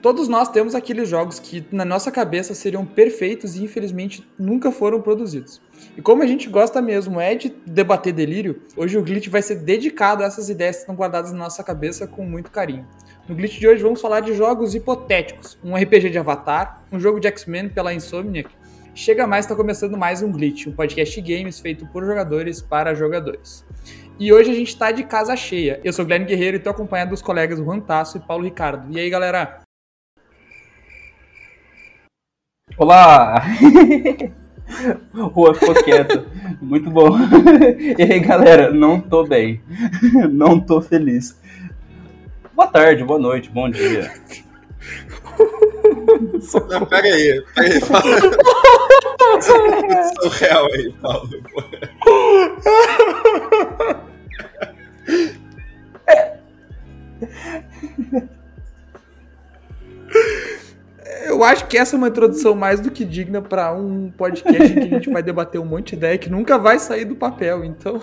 Todos nós temos aqueles jogos que na nossa cabeça seriam perfeitos e infelizmente nunca foram produzidos. E como a gente gosta mesmo é de debater delírio, hoje o Glitch vai ser dedicado a essas ideias que estão guardadas na nossa cabeça com muito carinho. No Glitch de hoje vamos falar de jogos hipotéticos, um RPG de Avatar, um jogo de X-Men pela Insomniac. Chega mais, está começando mais um Glitch, um podcast games feito por jogadores para jogadores. E hoje a gente está de casa cheia. Eu sou o Guilherme Guerreiro e estou acompanhado dos colegas Juan Tasso e Paulo Ricardo. E aí, galera? Olá! Rua ficou quieto. Muito bom. E aí, galera, não tô bem. Não tô feliz. Boa tarde, boa noite, bom dia. Não, pega aí, pega aí, fala. Sou real aí, Paulo. Eu acho que essa é uma introdução mais do que digna para um podcast que a gente vai debater um monte de ideia que nunca vai sair do papel, então.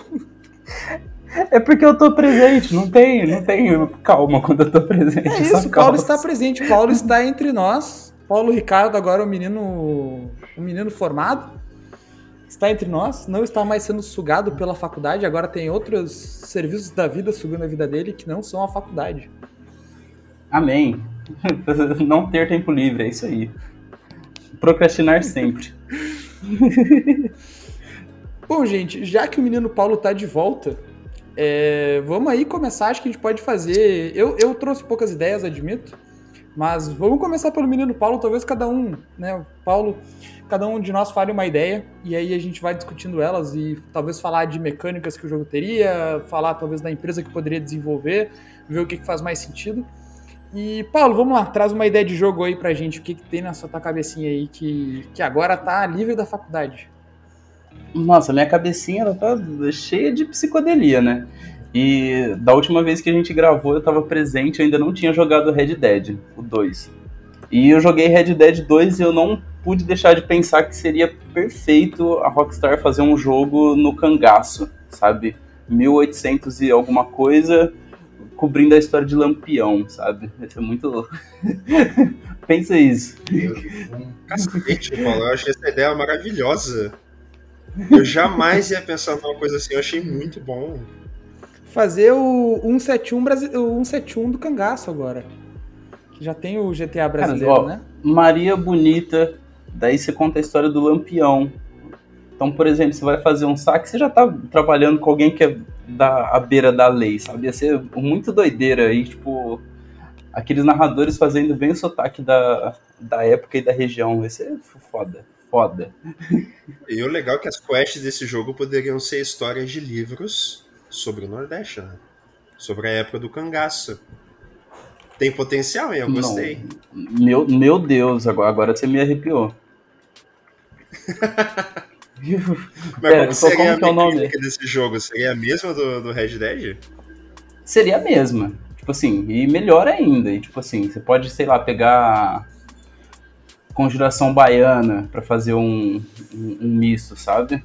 É porque eu tô presente, não tem, não tem calma quando eu tô presente. É isso, Paulo está presente, Paulo está entre nós. Paulo Ricardo agora é um menino, um menino formado, está entre nós, não está mais sendo sugado pela faculdade, agora tem outros serviços da vida sugando a vida dele que não são a faculdade. Amém. Não ter tempo livre, é isso aí. Procrastinar sempre. Bom, gente, já que o menino Paulo tá de volta, é, vamos aí começar. Acho que a gente pode fazer. Eu, eu trouxe poucas ideias, admito. Mas vamos começar pelo menino Paulo. Talvez cada um, né? Paulo, cada um de nós fale uma ideia. E aí a gente vai discutindo elas e talvez falar de mecânicas que o jogo teria, falar talvez da empresa que poderia desenvolver, ver o que, que faz mais sentido. E, Paulo, vamos lá, traz uma ideia de jogo aí pra gente. O que, que tem na sua cabecinha aí que, que agora tá livre da faculdade? Nossa, minha cabecinha ela tá cheia de psicodelia, né? E da última vez que a gente gravou, eu tava presente, eu ainda não tinha jogado Red Dead, o 2. E eu joguei Red Dead 2 e eu não pude deixar de pensar que seria perfeito a Rockstar fazer um jogo no cangaço, sabe? 1800 e alguma coisa, cobrindo a história de Lampião, sabe? Isso é muito louco. Pensa isso. Um cacete, Paulo. Eu que essa ideia maravilhosa. Eu jamais ia pensar numa coisa assim. Eu achei muito bom. Fazer o 171, Brasi... o 171 do cangaço agora. Que já tem o GTA brasileiro, Cara, ó, né? Maria Bonita, daí você conta a história do Lampião. Então, por exemplo, você vai fazer um saque, você já tá trabalhando com alguém que é da à beira da lei, sabe? Ia ser muito doideira aí, tipo, aqueles narradores fazendo bem o sotaque da, da época e da região. Ia ser foda, foda. E o legal é que as quests desse jogo poderiam ser histórias de livros sobre o Nordeste, né? Sobre a época do cangaço. Tem potencial, hein? Eu gostei. Não. Meu, meu Deus, agora, agora você me arrepiou. Mas Pera, qual seria a mecânica desse jogo? Seria a mesma do, do Red Dead? Seria a mesma. Tipo assim, e melhor ainda. E, tipo assim, você pode, sei lá, pegar conjuração baiana para fazer um, um, um, misto, sabe?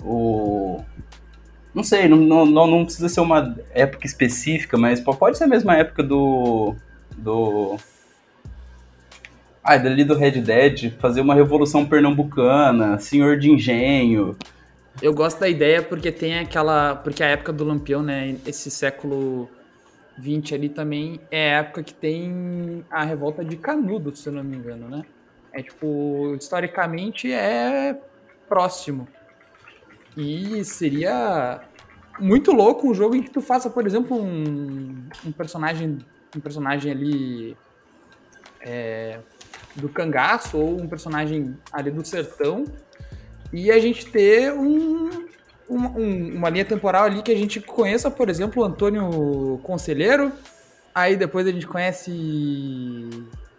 O... Não sei, não, não, não precisa ser uma época específica, mas pode ser a mesma época do. do ah, dali do Red Dead, fazer uma revolução pernambucana, senhor de engenho. Eu gosto da ideia porque tem aquela. Porque a época do Lampião, né? Esse século 20 ali também é a época que tem a revolta de Canudos, se eu não me engano, né? É tipo, historicamente é próximo. E seria muito louco um jogo em que tu faça, por exemplo, um, um personagem. Um personagem ali. É, do cangaço ou um personagem ali do sertão e a gente ter um, uma, um, uma linha temporal ali que a gente conheça, por exemplo, o Antônio Conselheiro, aí depois a gente conhece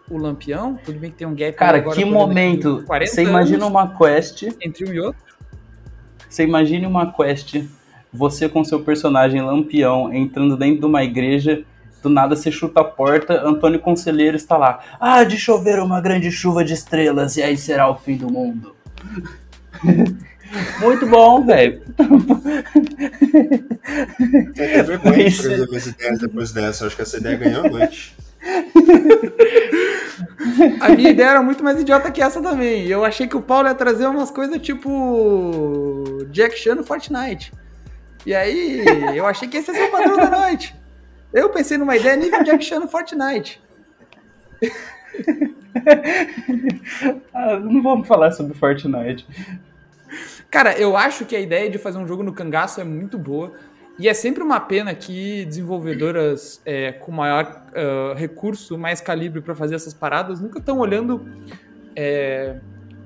o Lampião, tudo bem que tem um gap Cara, agora, que momento! Você imagina uma quest entre um e outro? Você imagine uma quest, você com seu personagem Lampião entrando dentro de uma igreja do nada você chuta a porta, Antônio Conselheiro está lá. Ah, de chover uma grande chuva de estrelas e aí será o fim do mundo. Muito bom, velho. Tem vergonha de ideias depois dessa. Acho que essa ideia ganhou a noite. A minha ideia era muito mais idiota que essa também. Eu achei que o Paulo ia trazer umas coisas tipo Jack Chan no Fortnite. E aí, eu achei que esse ia ser o padrão da noite. Eu pensei numa ideia nível Jack Chan no Fortnite. ah, não vamos falar sobre Fortnite. Cara, eu acho que a ideia de fazer um jogo no cangaço é muito boa. E é sempre uma pena que desenvolvedoras é, com maior uh, recurso, mais calibre para fazer essas paradas, nunca estão olhando é,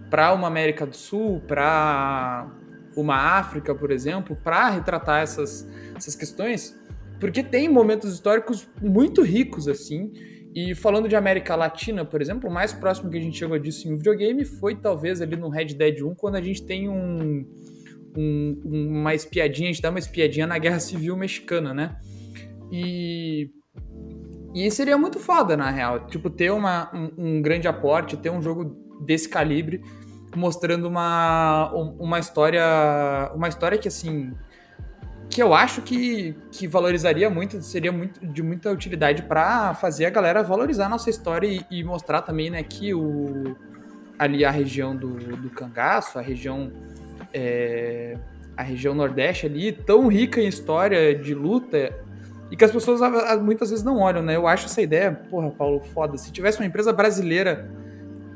para uma América do Sul, para uma África, por exemplo, para retratar essas, essas questões, porque tem momentos históricos muito ricos assim. E falando de América Latina, por exemplo, o mais próximo que a gente chegou disso em um videogame foi talvez ali no Red Dead 1, quando a gente tem um um, uma espiadinha, a gente dá uma espiadinha na Guerra Civil Mexicana, né? E. E seria muito foda, na real. Tipo, ter uma, um, um grande aporte, ter um jogo desse calibre, mostrando uma, uma história. Uma história que, assim. Que eu acho que, que valorizaria muito, seria muito, de muita utilidade para fazer a galera valorizar a nossa história e, e, mostrar também, né, que o, ali a região do, do cangaço, a região é, a região Nordeste ali, tão rica em história de luta, e que as pessoas muitas vezes não olham, né? Eu acho essa ideia, porra, Paulo, foda. Se tivesse uma empresa brasileira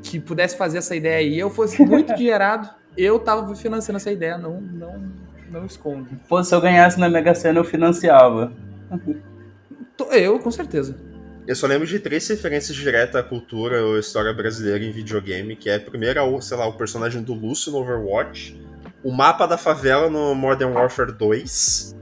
que pudesse fazer essa ideia aí, eu fosse muito dinheirado, eu tava financiando essa ideia, não, não, não escondo. Pô, se eu ganhasse na Mega Sena, eu financiava. Eu, com certeza. Eu só lembro de três referências diretas à cultura ou história brasileira em videogame, que é primeiro, sei lá, o personagem do Lúcio no Overwatch, o mapa da favela no Modern Warfare 2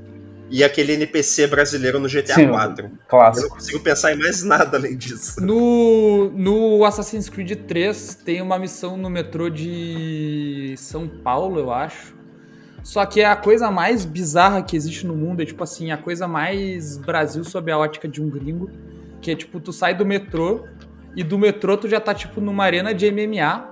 e aquele NPC brasileiro no GTA Sim, 4. Clássico. Eu não consigo pensar em mais nada além disso. No, no Assassin's Creed 3 tem uma missão no metrô de São Paulo, eu acho. Só que é a coisa mais bizarra que existe no mundo, é tipo assim, a coisa mais Brasil sob a ótica de um gringo, que é tipo, tu sai do metrô e do metrô tu já tá tipo numa arena de MMA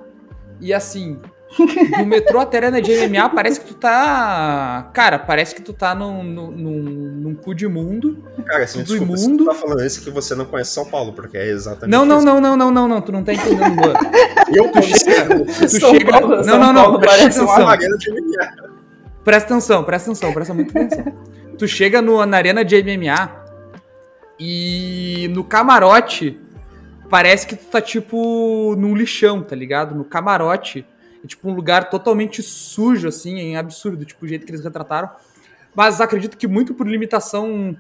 e assim, do metrô até arena de MMA, parece que tu tá. Cara, parece que tu tá num, num, num, cu de mundo. Cara, assim, desculpa, imundo. tá falando isso que você não conhece São Paulo, porque é exatamente. Não, não, isso. não, não, não, não, não, tu não tá entendendo, Luan. Eu tu chega. Tu São chega. Paulo, não, São não, não, Paulo presta atenção. Presta atenção, presta atenção, presta muito atenção. tu chega no, na arena de MMA e no camarote parece que tu tá tipo num lixão, tá ligado? No camarote é, tipo um lugar totalmente sujo, assim, é absurdo, tipo, o jeito que eles retrataram. Mas acredito que muito por limitação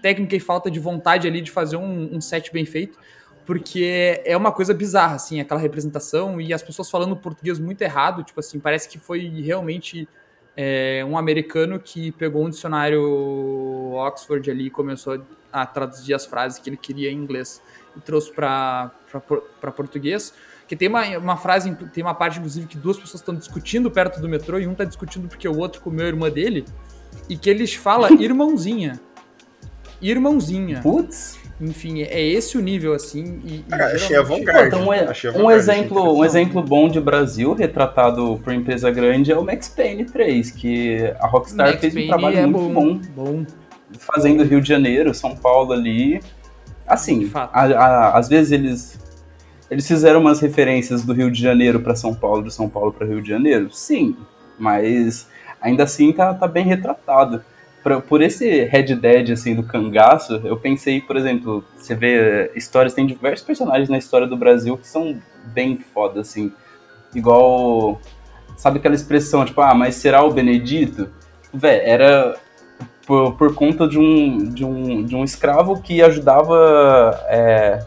técnica e falta de vontade ali de fazer um, um set bem feito, porque é uma coisa bizarra, assim, aquela representação e as pessoas falando português muito errado, tipo assim, parece que foi realmente é, um americano que pegou um dicionário Oxford ali e começou a traduzir as frases que ele queria em inglês e trouxe para português. Que tem uma, uma frase, tem uma parte, inclusive, que duas pessoas estão discutindo perto do metrô e um tá discutindo porque o outro comeu a irmã dele. E que eles falam irmãozinha. Irmãozinha. Putz. Enfim, é esse o nível, assim. E, Cara, e achei avant-garde. Então, um, um, exemplo, um exemplo bom de Brasil, retratado por empresa grande, é o Max Payne 3, que a Rockstar Max fez Payne um trabalho é muito bom, bom. Fazendo Rio de Janeiro, São Paulo ali. Assim, a, a, às vezes eles eles fizeram umas referências do Rio de Janeiro para São Paulo, de São Paulo para Rio de Janeiro? Sim, mas ainda assim tá, tá bem retratado. Por, por esse Red Dead, assim, do cangaço, eu pensei, por exemplo, você vê histórias, tem diversos personagens na história do Brasil que são bem foda, assim. Igual, sabe aquela expressão, tipo, ah, mas será o Benedito? Vé, era por, por conta de um, de, um, de um escravo que ajudava é,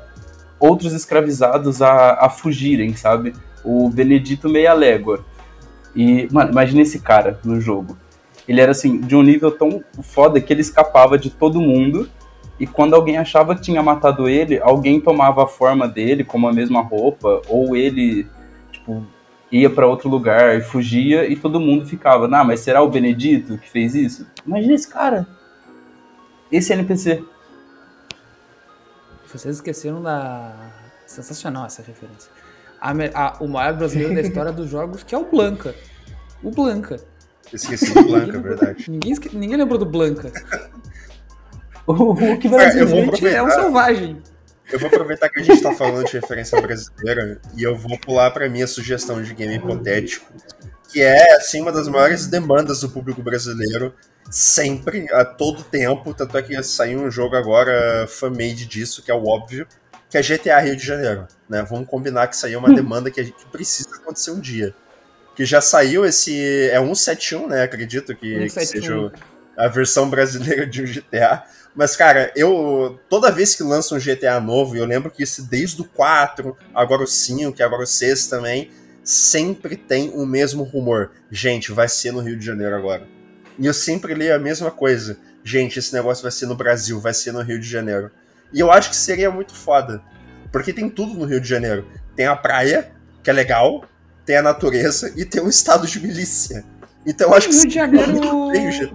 outros escravizados a, a fugirem, sabe? O Benedito Meia Légua. E, mano, imagina esse cara no jogo. Ele era assim, de um nível tão foda que ele escapava de todo mundo. E quando alguém achava que tinha matado ele, alguém tomava a forma dele, como a mesma roupa, ou ele, tipo, ia para outro lugar e fugia, e todo mundo ficava, nah, mas será o Benedito que fez isso? Imagina esse cara. Esse NPC. Vocês esqueceram da. Sensacional essa referência. A, a, o maior brasileiro da história dos jogos, que é o Blanca. O Blanca. Esqueci do Blanca, verdade. Ninguém, esque... ninguém lembrou do Blanca. o que brasileiro é, é um selvagem. eu vou aproveitar que a gente tá falando de referência brasileira e eu vou pular pra minha sugestão de game hipotético, que é, assim, uma das maiores demandas do público brasileiro, sempre, a todo tempo, tanto é que saiu um jogo agora fan-made disso, que é o óbvio, que é GTA Rio de Janeiro, né? Vamos combinar que isso aí é uma demanda que a gente precisa acontecer um dia. Que já saiu esse. É 171, né? Acredito que, 171. que seja a versão brasileira de um GTA. Mas, cara, eu. Toda vez que lança um GTA novo, eu lembro que isso desde o 4, agora o 5, agora o 6 também, sempre tem o mesmo rumor. Gente, vai ser no Rio de Janeiro agora. E eu sempre leio a mesma coisa. Gente, esse negócio vai ser no Brasil, vai ser no Rio de Janeiro. E eu acho que seria muito foda. Porque tem tudo no Rio de Janeiro. Tem a praia, que é legal, tem a natureza e tem um estado de milícia. Então eu acho que Rio de Janeiro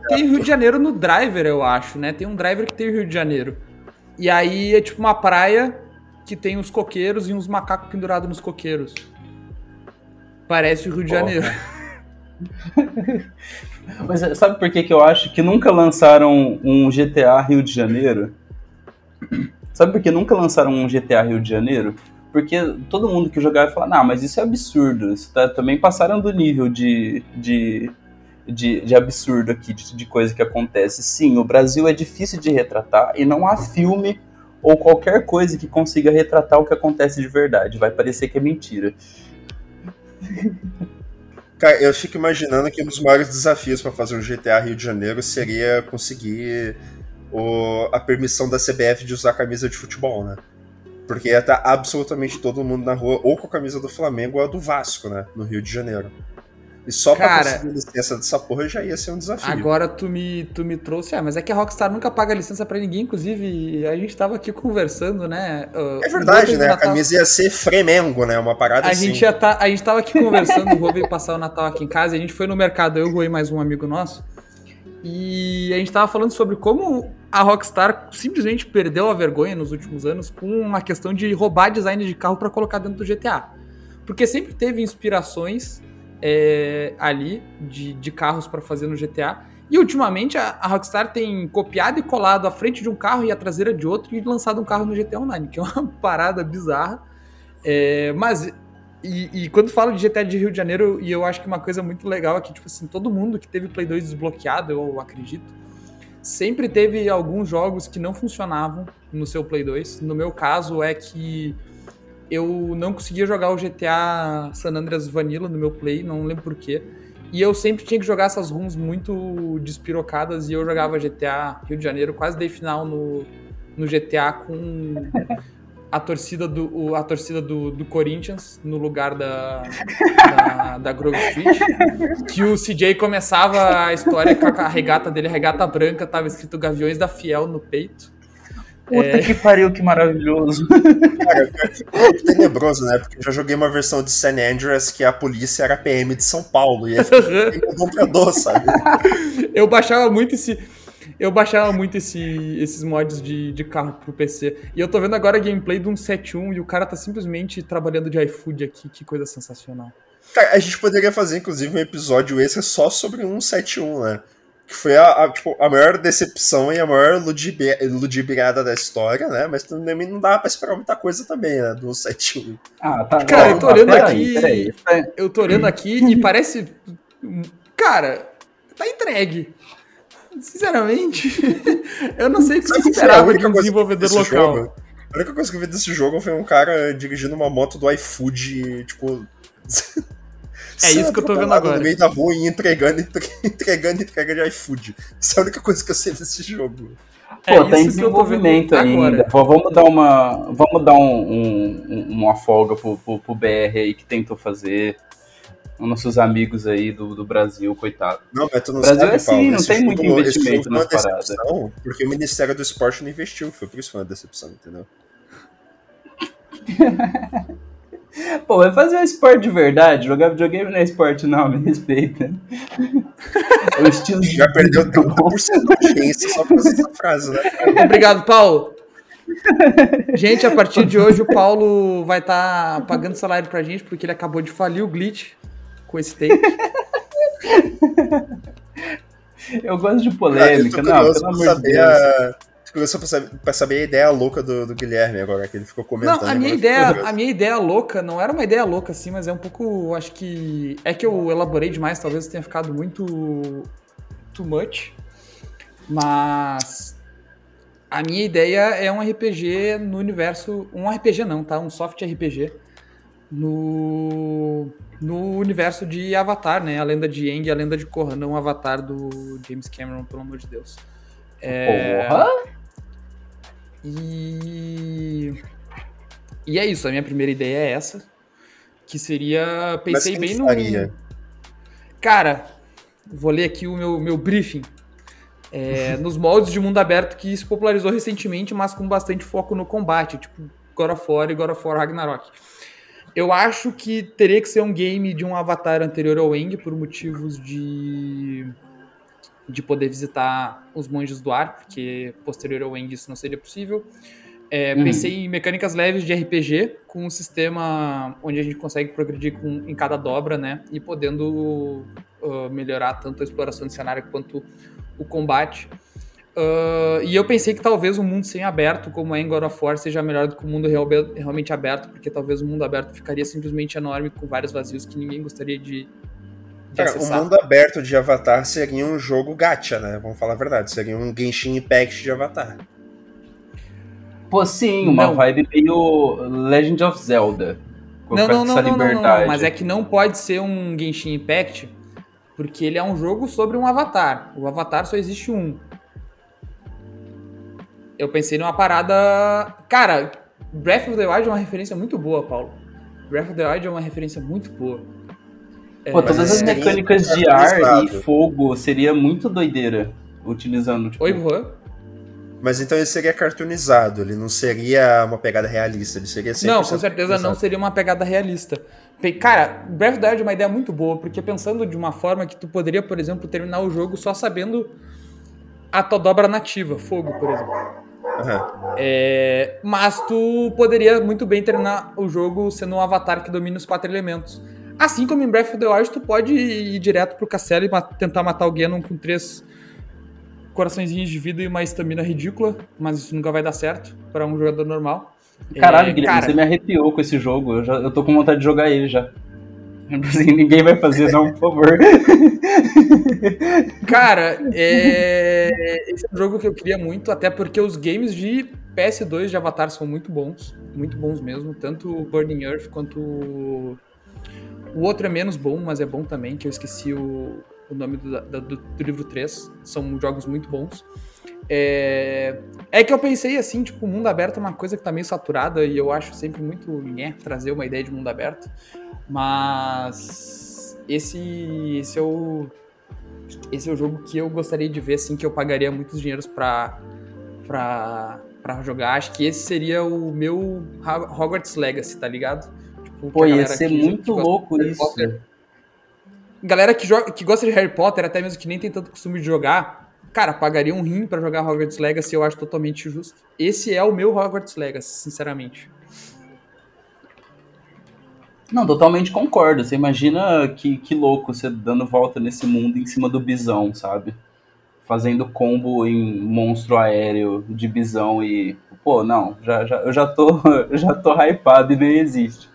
tem Rio de Janeiro no driver, eu acho, né? Tem um driver que tem o Rio de Janeiro. E aí é tipo uma praia que tem uns coqueiros e uns macacos pendurados nos coqueiros. Parece o Rio de Janeiro. Mas sabe por que, que eu acho que nunca lançaram um GTA Rio de Janeiro? Sabe por que nunca lançaram um GTA Rio de Janeiro? Porque todo mundo que jogava fala, não, mas isso é absurdo. Isso tá, também passaram do nível de, de, de, de absurdo aqui, de, de coisa que acontece. Sim, o Brasil é difícil de retratar e não há filme ou qualquer coisa que consiga retratar o que acontece de verdade. Vai parecer que é mentira. Cara, eu fico imaginando que um dos maiores desafios para fazer um GTA Rio de Janeiro seria conseguir o, a permissão da CBF de usar camisa de futebol, né? Porque ia estar absolutamente todo mundo na rua, ou com a camisa do Flamengo ou a do Vasco, né? No Rio de Janeiro. E só Cara, pra conseguir licença dessa porra já ia ser um desafio. Agora tu me, tu me trouxe. Ah, mas é que a Rockstar nunca paga licença para ninguém, inclusive a gente tava aqui conversando, né? Uh, é verdade, né? A camisa ia ser Fremengo, né? Uma parada a assim. Gente ia tá, a gente tava aqui conversando, o Rô veio passar o Natal aqui em casa e a gente foi no mercado, eu, e mais um amigo nosso. E a gente tava falando sobre como a Rockstar simplesmente perdeu a vergonha nos últimos anos com uma questão de roubar design de carro para colocar dentro do GTA. Porque sempre teve inspirações é, ali de, de carros para fazer no GTA. E ultimamente a, a, Rockstar tem copiado e colado a frente de um carro e a traseira de outro e lançado um carro no GTA Online, que é uma parada bizarra. É, mas e, e, quando falo de GTA de Rio de Janeiro, e eu acho que uma coisa muito legal é que, tipo assim, todo mundo que teve Play 2 desbloqueado, eu acredito, sempre teve alguns jogos que não funcionavam no seu Play 2. No meu caso é que eu não conseguia jogar o GTA San Andreas Vanilla no meu Play, não lembro porquê. E eu sempre tinha que jogar essas runs muito despirocadas e eu jogava GTA Rio de Janeiro, quase dei final no, no GTA com a torcida do, a torcida do, do Corinthians no lugar da, da, da Grove Street. Que o CJ começava a história com a regata dele, a regata branca, tava escrito Gaviões da Fiel no peito. Puta é... que pariu, que maravilhoso. Cara, é tenebroso, né? Porque eu já joguei uma versão de San Andreas que a polícia era PM de São Paulo. E aí ficou comprador, sabe? Eu baixava muito esse eu baixava muito esse, esses mods de, de carro pro PC. E eu tô vendo agora a gameplay do 171 e o cara tá simplesmente trabalhando de iFood aqui. Que coisa sensacional. Cara, a gente poderia fazer, inclusive, um episódio extra só sobre 171, né? Que foi a, a, tipo, a maior decepção e a maior ludibriada da história, né? Mas também não dá pra esperar muita coisa também, né? Do 171. Ah, tá. Cara, eu tô olhando aqui. Peraí, peraí. Eu tô olhando aqui e parece. Cara, tá entregue. Sinceramente, eu não sei o que você esperava de um desenvolvedor local. Jogo, a única coisa que eu vi desse jogo foi um cara dirigindo uma moto do iFood, tipo. É isso que eu tô vendo agora. No meio da rua e entregando, entregando, entregando de iFood. Essa é a única coisa que eu sei desse jogo. Pô, é tá em desenvolvimento ainda. Vamos dar uma, vamos dar um, um, uma folga pro, pro, pro BR aí que tentou fazer nossos amigos aí do, do Brasil, coitado. Não, mas tu não Brasil sabe, é assim, Paulo, não tem muito investimento nas paradas. Porque o Ministério do Esporte não investiu, foi por isso que foi uma decepção, entendeu? Pô, vai fazer um esporte de verdade, jogar videogame não é esporte não, me respeita. o estilo Já de perdeu 30% da audiência só por essa frase, né? Obrigado, Paulo. Gente, a partir de hoje o Paulo vai estar tá pagando salário pra gente porque ele acabou de falir o glitch com esse take. Eu gosto de polêmica, não, pelo amor de Deus. A... começou pra saber, pra saber a ideia louca do, do, Guilherme agora, que ele ficou comentando. Não, a minha, ideia, a minha ideia louca não era uma ideia louca, assim, mas é um pouco. Acho que. É que eu elaborei demais, talvez tenha ficado muito. too much. Mas. A minha ideia é um RPG no universo. Um RPG não, tá? Um soft RPG. No. No universo de Avatar, né? A lenda de Aang e a lenda de Korra, não o Avatar do James Cameron, pelo amor de Deus. É... Porra! E. E é isso, a minha primeira ideia é essa. Que seria. Pensei bem no. Faria? Cara, vou ler aqui o meu, meu briefing. É, nos moldes de mundo aberto que se popularizou recentemente, mas com bastante foco no combate, tipo God of War e God of War Ragnarok. Eu acho que teria que ser um game de um avatar anterior ao Eng por motivos de de poder visitar os monges do ar, porque posterior ao Eng isso não seria possível. É, uhum. Pensei em mecânicas leves de RPG, com um sistema onde a gente consegue progredir com, em cada dobra, né? E podendo uh, melhorar tanto a exploração de cenário quanto o combate. Uh, e eu pensei que talvez um mundo sem aberto, como é em God of War, seja melhor do que o um mundo real, realmente aberto, porque talvez o mundo aberto ficaria simplesmente enorme, com vários vazios que ninguém gostaria de, Cara, o mundo aberto de Avatar seria um jogo gacha, né? Vamos falar a verdade. Seria um Genshin Impact de Avatar. Pô, sim, uma não. vibe meio Legend of Zelda. Não, não, não, não, não, não, mas é que não pode ser um Genshin Impact, porque ele é um jogo sobre um avatar. O avatar só existe um. Eu pensei numa parada. Cara, Breath of the Wild é uma referência muito boa, Paulo. Breath of the Wild é uma referência muito boa. Pô, todas as mecânicas de ar e fogo seria muito doideira utilizando. Tipo... Oi, Juan? Mas então ele seria cartoonizado, ele não seria uma pegada realista, ele seria sempre. Não, com certeza não seria uma pegada realista. Cara, Breath of the Wild é uma ideia muito boa, porque pensando de uma forma que tu poderia, por exemplo, terminar o jogo só sabendo a tua dobra nativa, fogo, por exemplo. Uhum. É, mas tu poderia muito bem terminar o jogo sendo um avatar que domina os quatro elementos. Assim como em Breath of the Wild, tu pode ir direto pro castelo e tentar matar o Ganon com três coraçõezinhos de vida e uma estamina ridícula, mas isso nunca vai dar certo para um jogador normal. Caralho, é, Guilherme, cara... você me arrepiou com esse jogo. Eu, já, eu tô com vontade de jogar ele já. Assim, ninguém vai fazer, não, por favor. Cara, é... esse é um jogo que eu queria muito, até porque os games de PS2 de Avatar são muito bons. Muito bons mesmo. Tanto o Burning Earth quanto o outro é menos bom, mas é bom também, que eu esqueci o, o nome do, do, do, livro 3. São jogos muito bons. É... é que eu pensei assim, tipo, mundo aberto é uma coisa que tá meio saturada e eu acho sempre muito né, trazer uma ideia de mundo aberto. Mas esse, esse é o esse é o jogo que eu gostaria de ver assim que eu pagaria muitos dinheiros para para para jogar. Acho que esse seria o meu Hogwarts Legacy, tá ligado? Pô, ia ser muito louco isso. Potter, galera que, joga, que gosta de Harry Potter, até mesmo que nem tem tanto costume de jogar, cara, pagaria um rim para jogar Hogwarts Legacy, eu acho totalmente justo. Esse é o meu Hogwarts Legacy, sinceramente. Não, totalmente concordo. Você imagina que, que louco você dando volta nesse mundo em cima do bisão, sabe? Fazendo combo em monstro aéreo de bisão e pô, não, já, já, eu já tô, já tô hypado e nem existe.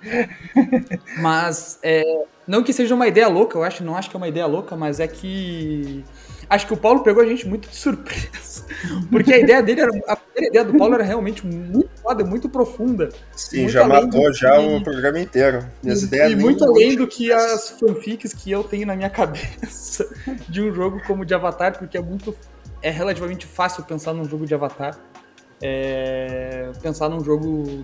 Mas, é, não que seja uma ideia louca, eu acho, não acho que é uma ideia louca, mas é que acho que o Paulo pegou a gente muito de surpresa. Porque a ideia dele era. A primeira ideia do Paulo era realmente muito foda, muito profunda. Sim, muito já matou já o programa inteiro. Minhas e, ideias e muito além do que as fanfics que eu tenho na minha cabeça de um jogo como de Avatar, porque é muito. É relativamente fácil pensar num jogo de Avatar é, pensar num jogo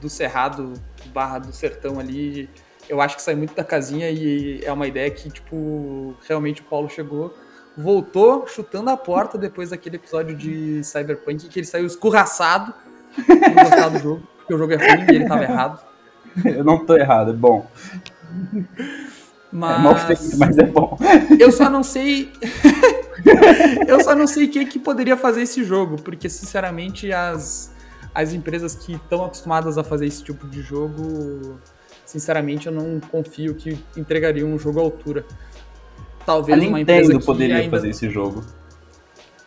do Cerrado barra do Sertão ali, eu acho que sai muito da casinha e é uma ideia que, tipo, realmente o Paulo chegou, voltou chutando a porta depois daquele episódio de Cyberpunk que ele saiu escorraçado gostar do jogo, porque o jogo é ruim e ele tava errado. Eu não tô errado, é bom. Mas... É mal feito, mas é bom. Eu só não sei. eu só não sei quem que poderia fazer esse jogo, porque sinceramente as, as empresas que estão acostumadas a fazer esse tipo de jogo, sinceramente eu não confio que entregariam um jogo à altura. Talvez a uma Nintendo poderia ainda... fazer esse jogo.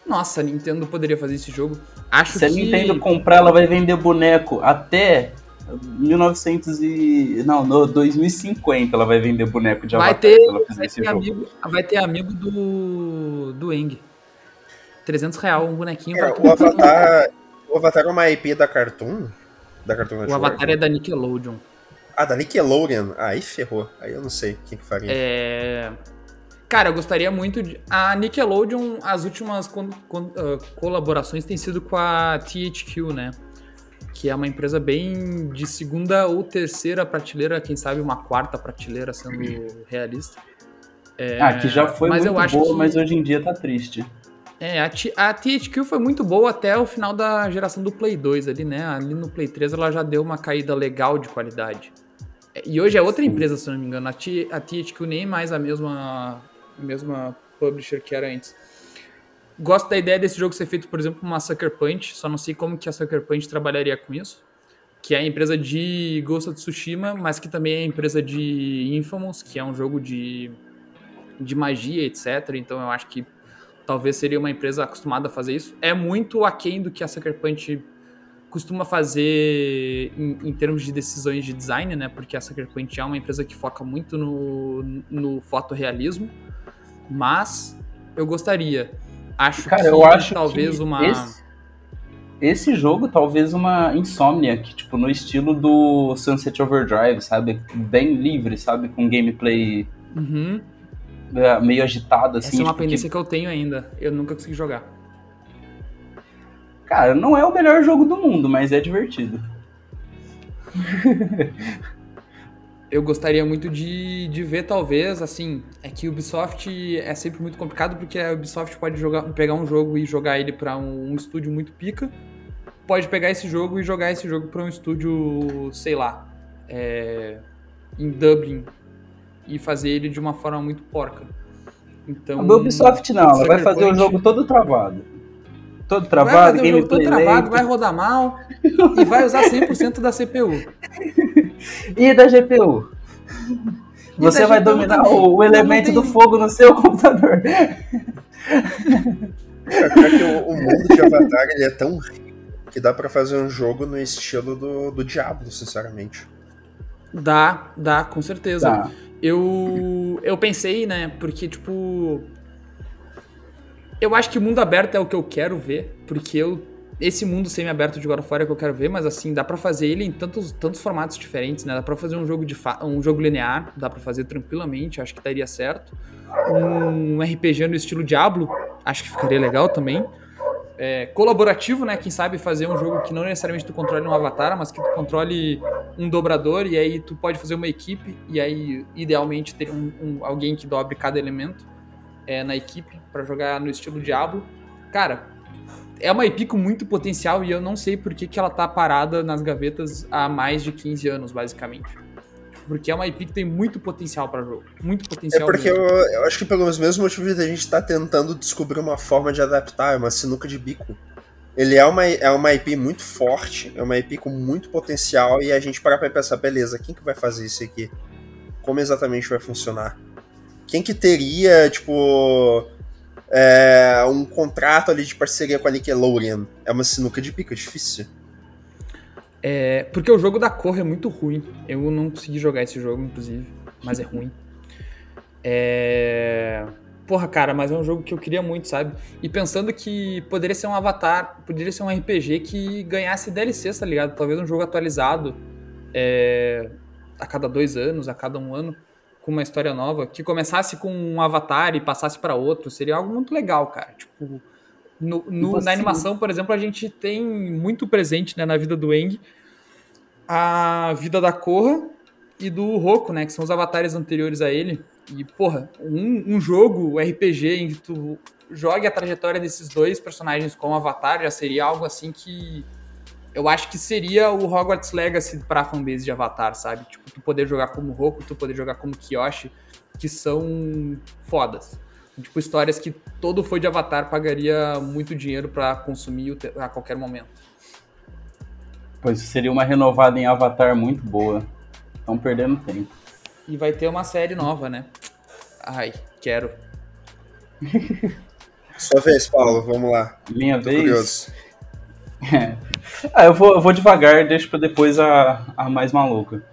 Nossa, a Nintendo poderia fazer esse jogo. Acho Se que... a Nintendo comprar, ela vai vender boneco até 1900 e... Não, no 2050 ela vai vender boneco de vai Avatar ter, ela fizer vai esse ter jogo. amigo, vai ter amigo do do Eng. 300 real um bonequinho pra o Avatar. O Avatar é uma IP da Cartoon? Da Cartoon O Network? Avatar é da Nickelodeon. Ah, da Nickelodeon. Ah, aí ferrou. Aí eu não sei quem que faria. É... Cara, eu gostaria muito de. A Nickelodeon, as últimas con- con- ah, colaborações têm sido com a THQ, né? Que é uma empresa bem de segunda ou terceira prateleira, quem sabe uma quarta prateleira, sendo realista. É, Ah, que já foi mas muito eu acho boa, que- mas hoje em dia tá triste. É, a, T- a THQ foi muito boa até o final da geração do Play 2 ali, né? Ali no Play 3 ela já deu uma caída legal de qualidade. E hoje é outra empresa, se não me engano. A, T, a THQ nem mais a mesma, mesma publisher que era antes. Gosto da ideia desse jogo ser feito, por exemplo, uma Sucker Punch, só não sei como que a Sucker Punch trabalharia com isso. Que é a empresa de Ghost of Tsushima, mas que também é a empresa de Infamous, que é um jogo de, de magia, etc. Então eu acho que talvez seria uma empresa acostumada a fazer isso. É muito aquém do que a Sucker Punch costuma fazer em, em termos de decisões de design, né? Porque a Sucker Punch é uma empresa que foca muito no, no fotorrealismo, mas eu gostaria. Acho Cara, que eu acho talvez que uma. esse, esse jogo, talvez uma insônia, que tipo, no estilo do Sunset Overdrive, sabe? Bem livre, sabe? Com gameplay Uhum. é, meio agitado, assim. Essa é uma tipo, que- pendência que eu tenho ainda. Eu nunca consegui jogar. Cara, não é o melhor jogo do mundo, mas é divertido. Eu gostaria muito de, de ver, talvez, assim, é que o Ubisoft é sempre muito complicado, porque a Ubisoft pode jogar, pegar um jogo e jogar ele para um, um estúdio muito pica, pode pegar esse jogo e jogar esse jogo para um estúdio, sei lá, é, em Dublin, e fazer ele de uma forma muito porca. Então, A Ubisoft não, ela vai fazer o jogo todo travado. Todo vai travado, fazer o jogo todo travado, vai rodar mal e vai usar 100% da CPU. E da GPU? E Você vai GPU dominar o, o elemento do fogo no seu computador. Que o, o mundo de Avatar ele é tão rico que dá pra fazer um jogo no estilo do, do Diablo, sinceramente. Dá, dá, com certeza. Tá. Eu, eu pensei, né? Porque, tipo. Eu acho que o mundo aberto é o que eu quero ver. Porque eu. Esse mundo semi-aberto de God of War é que eu quero ver, mas assim, dá pra fazer ele em tantos, tantos formatos diferentes, né? Dá pra fazer um jogo de fa- um jogo linear, dá pra fazer tranquilamente, acho que daria certo. Um RPG no estilo Diablo, acho que ficaria legal também. É, colaborativo, né? Quem sabe fazer um jogo que não necessariamente tu controle um avatar, mas que tu controle um dobrador e aí tu pode fazer uma equipe e aí idealmente ter um, um- alguém que dobre cada elemento é, na equipe pra jogar no estilo Diablo. Cara, é uma IP com muito potencial e eu não sei por que, que ela tá parada nas gavetas há mais de 15 anos, basicamente. Porque é uma IP que tem muito potencial pra jogo. Muito É potencial. porque eu, eu acho que pelos mesmos motivos a gente tá tentando descobrir uma forma de adaptar, é uma sinuca de bico. Ele é uma, é uma IP muito forte, é uma IP com muito potencial, e a gente para pra pensar, beleza, quem que vai fazer isso aqui? Como exatamente vai funcionar? Quem que teria, tipo, é, um contrato ali de parceria com a Nickelodeon? É uma sinuca de é difícil. É, porque o jogo da cor é muito ruim. Eu não consegui jogar esse jogo, inclusive, mas é ruim. É. Porra, cara, mas é um jogo que eu queria muito, sabe? E pensando que poderia ser um avatar, poderia ser um RPG que ganhasse DLC, tá ligado? Talvez um jogo atualizado é, a cada dois anos, a cada um ano, com uma história nova, que começasse com um avatar e passasse pra outro. Seria algo muito legal, cara. Tipo, no- no- na animação, por exemplo, a gente tem muito presente né, na vida do Eng a vida da Korra e do Roku, né? Que são os avatares anteriores a ele. E, porra, um, um jogo RPG em que tu jogue a trajetória desses dois personagens como avatar já seria algo assim que eu acho que seria o Hogwarts Legacy pra fanbase de Avatar, sabe? Tipo, tu poder jogar como Roku, tu poder jogar como Kyoshi, que são fodas. Tipo, histórias que todo fã de Avatar pagaria muito dinheiro pra consumir a qualquer momento. Pois seria uma renovada em Avatar muito boa. Estão perdendo tempo. E vai ter uma série nova, né? Ai, quero. Sua vez, Paulo, vamos lá. Minha Tô vez. Ah, eu vou, eu vou devagar, deixo para depois a, a mais maluca.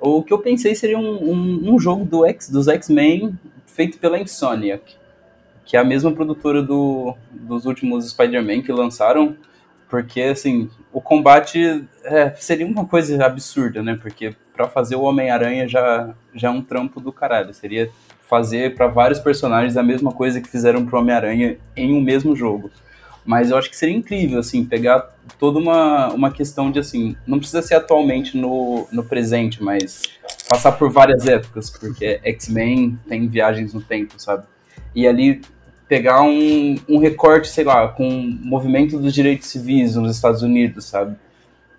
O que eu pensei seria um, um, um jogo do X, dos X-Men feito pela Insomniac, que é a mesma produtora do, dos últimos Spider-Man que lançaram, porque assim, o combate é, seria uma coisa absurda, né? Porque para fazer o Homem-Aranha já, já é um trampo do caralho. Seria fazer para vários personagens a mesma coisa que fizeram pro Homem-Aranha em um mesmo jogo. Mas eu acho que seria incrível, assim, pegar toda uma, uma questão de, assim, não precisa ser atualmente no, no presente, mas passar por várias épocas, porque X-Men tem viagens no tempo, sabe? E ali pegar um, um recorte, sei lá, com o movimento dos direitos civis nos Estados Unidos, sabe?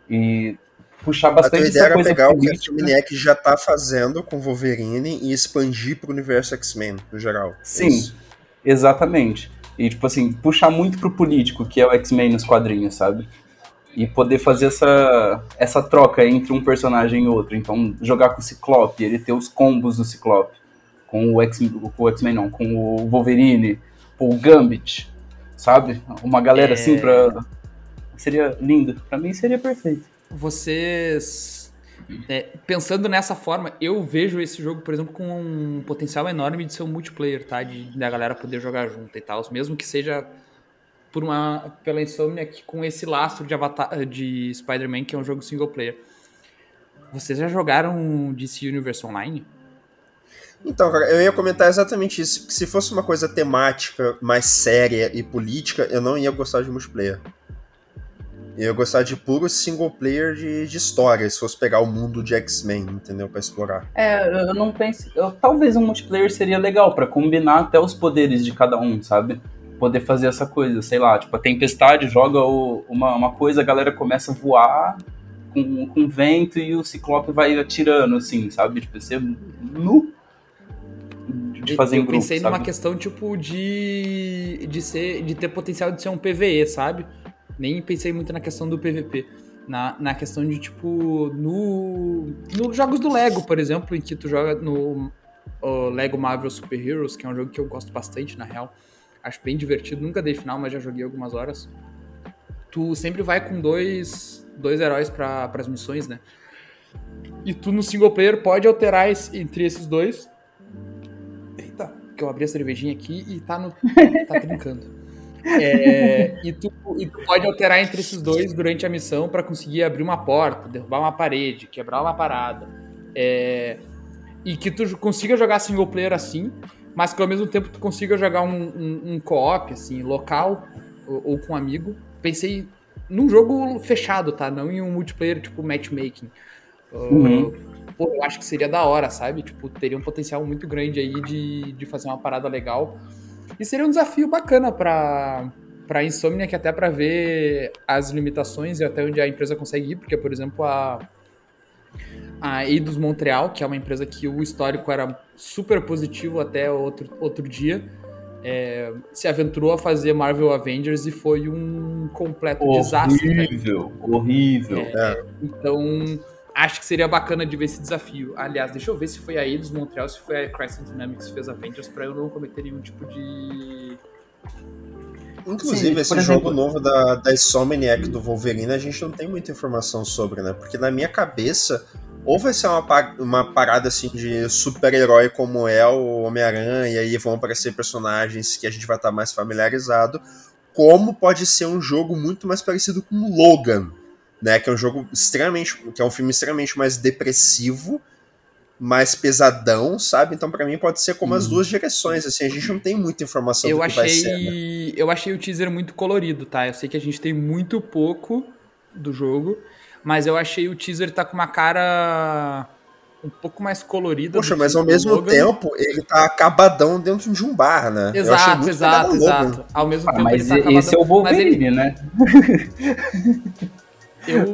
E puxar bastante a ideia essa coisa pegar política. o que a Insomniac já tá fazendo com Wolverine e expandir pro universo X-Men, no geral. Sim, Isso. exatamente. E, tipo assim, puxar muito pro político, que é o X-Men nos quadrinhos, sabe? E poder fazer essa, essa troca entre um personagem e outro. Então, jogar com o Ciclope, ele ter os combos do Ciclope. Com o X-Men, não, com o Wolverine, o Gambit, sabe? Uma galera é... assim pra. Seria lindo. Pra mim seria perfeito. Vocês é, pensando nessa forma, eu vejo esse jogo, por exemplo, com um potencial enorme de ser um multiplayer, tá? De, da galera poder jogar junto e tal. Mesmo que seja por uma, pela Insomniac com esse lastro de, Avatar, de Spider-Man, que é um jogo single player. Vocês já jogaram DC Universe Online? Então, cara, eu ia comentar exatamente isso. Se fosse uma coisa temática mais séria e política, eu não ia gostar de multiplayer. Eu ia gostar de puro single player de, de história, se fosse pegar o mundo de X-Men, entendeu? Pra explorar. É, eu não penso. Eu, talvez um multiplayer seria legal para combinar até os poderes de cada um, sabe? Poder fazer essa coisa, sei lá, tipo, a tempestade joga o, uma, uma coisa, a galera começa a voar com, com vento e o ciclope vai atirando, assim, sabe? Tipo, ser nu de fazer eu em grupo, pensei sabe? numa questão tipo de de ser de ter potencial de ser um PVE, sabe? Nem pensei muito na questão do PVP. Na, na questão de, tipo, no, nos jogos do Lego, por exemplo, em que tu joga no Lego Marvel Super Heroes, que é um jogo que eu gosto bastante, na real. Acho bem divertido. Nunca dei final, mas já joguei algumas horas. Tu sempre vai com dois, dois heróis para as missões, né? E tu no single player pode alterar esse, entre esses dois. Eita, que eu abri a cervejinha aqui e tá no. tá trincando. É, e, tu, e, tu, pode alterar entre esses dois durante a missão para conseguir abrir uma porta, derrubar uma parede, quebrar uma parada. É, e que tu consiga jogar single player assim, mas que ao mesmo tempo tu consiga jogar um, um, um co-op, assim, local ou, ou, com um amigo. Pensei num jogo fechado, tá? Não em um multiplayer tipo matchmaking. Uhum. Uh, pô, eu acho que seria da hora, sabe? Tipo, teria um potencial muito grande aí de, de fazer uma parada legal. E seria um desafio bacana para para Insomnia, que até para ver as limitações e até onde a empresa consegue ir, porque, por exemplo, a, a Eidos Montreal, que é uma empresa que o histórico era super positivo até outro, outro dia, é, se aventurou a fazer Marvel Avengers e foi um completo horrível, desastre. Horrível, horrível. É, então, acho que seria bacana de ver esse desafio. Aliás, deixa eu ver se foi a Eidos Montreal, se foi a Crescent Dynamics que fez Avengers, pra eu não cometer nenhum tipo de. Inclusive, Sim, esse exemplo... jogo novo da, da Insomniac do Wolverine, a gente não tem muita informação sobre, né? Porque na minha cabeça, ou vai ser uma, uma parada assim de super-herói como é o Homem-Aranha, e aí vão aparecer personagens que a gente vai estar mais familiarizado, como pode ser um jogo muito mais parecido com Logan, né? Que é um jogo extremamente. que é um filme extremamente mais depressivo, mais pesadão, sabe? Então, para mim, pode ser como as uhum. duas direções, assim, a gente não tem muita informação eu do que achei, vai ser. Né? Eu achei o teaser muito colorido, tá? Eu sei que a gente tem muito pouco do jogo, mas eu achei o teaser tá com uma cara um pouco mais colorida. Poxa, mas ao mesmo Logan. tempo ele tá acabadão dentro de um bar, né? Exato, exato, exato. Ao mesmo ah, tempo mas ele tá acabadão. Esse é o Wolverine, ele... né? Eu.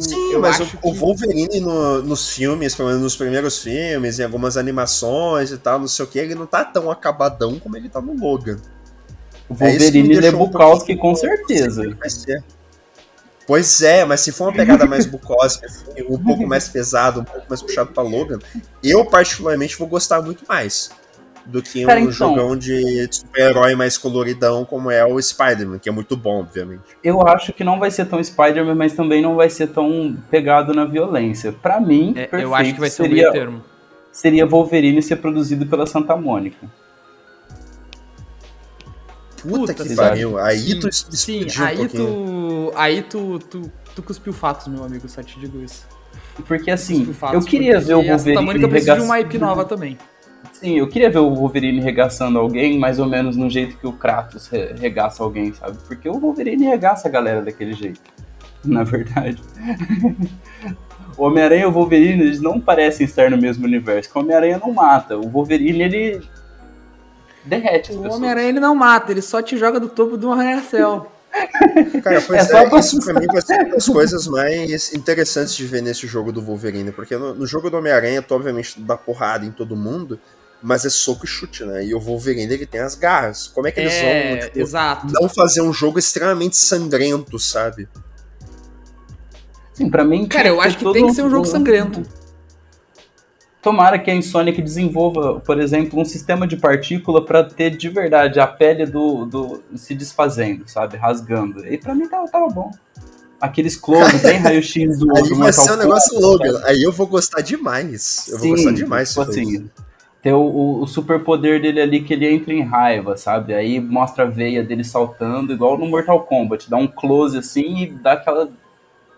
Sim, eu mas o, que... o, Wolverine no, nos filmes, pelo menos nos primeiros filmes, em algumas animações e tal, não sei o que, ele não tá tão acabadão como ele tá no Logan. O é Wolverine é, é Bukowski, um com certeza. Pois é, mas se for uma pegada mais Bukowski, assim, um pouco mais pesado, um pouco mais puxado pra Logan, eu particularmente vou gostar muito mais do que Cara, um então- jogão de super-herói mais coloridão como é o Spider-Man, que é muito bom, obviamente. Eu acho que não vai ser tão Spider-Man, mas também não vai ser tão pegado na violência. Pra mim, É, perfeito eu acho que vai ser o seria, meio termo. seria Wolverine ser produzido pela Santa Mônica. Puta, Puta, que sim. pariu. Aí Sim, tu Sim, explodiu um aí pouquinho. tu. Aí tu, tu, tu cuspiu fatos, meu amigo, só te digo isso. Porque assim, eu queria ver o A Santa Wolverine Mônica precisa de uma IP nova também. Sim, eu queria ver o Wolverine regaçando alguém, mais ou menos no jeito que o Kratos re- regaça alguém, sabe? Porque o Wolverine regaça a galera daquele jeito, na verdade. o Homem-Aranha e o Wolverine, eles não parecem estar no mesmo universo, que o Homem-Aranha não mata. O Wolverine, ele derrete as O pessoas. Homem-Aranha ele não mata, ele só te joga do topo de um arranha-céu. Cara, pois É é, só pra- isso pra mim vai ser uma das coisas mais interessantes de ver nesse jogo do Wolverine, porque no, no jogo do Homem-Aranha, tu obviamente dá porrada em todo mundo, mas é soco e chute, né? E o Wolverine, ele tem as garras. Como é que eles É, vão, tipo, exato. não fazer um jogo extremamente sangrento, sabe? Sim, pra mim... Cara, eu acho que tem que ser um jogo sangrento. Tomara que a Insomniac desenvolva, por exemplo, um sistema de partícula pra ter de verdade a pele do, do se desfazendo, sabe? Rasgando. E pra mim tava, tava bom. Aqueles close, bem raio-x do, Aí do vai ser um negócio sabe? Aí eu vou gostar demais. Eu vou Sim, gostar demais tipo assim, ter o, o, o superpoder dele ali que ele entra em raiva, sabe? Aí mostra a veia dele saltando, igual no Mortal Kombat. Dá um close assim e dá aquela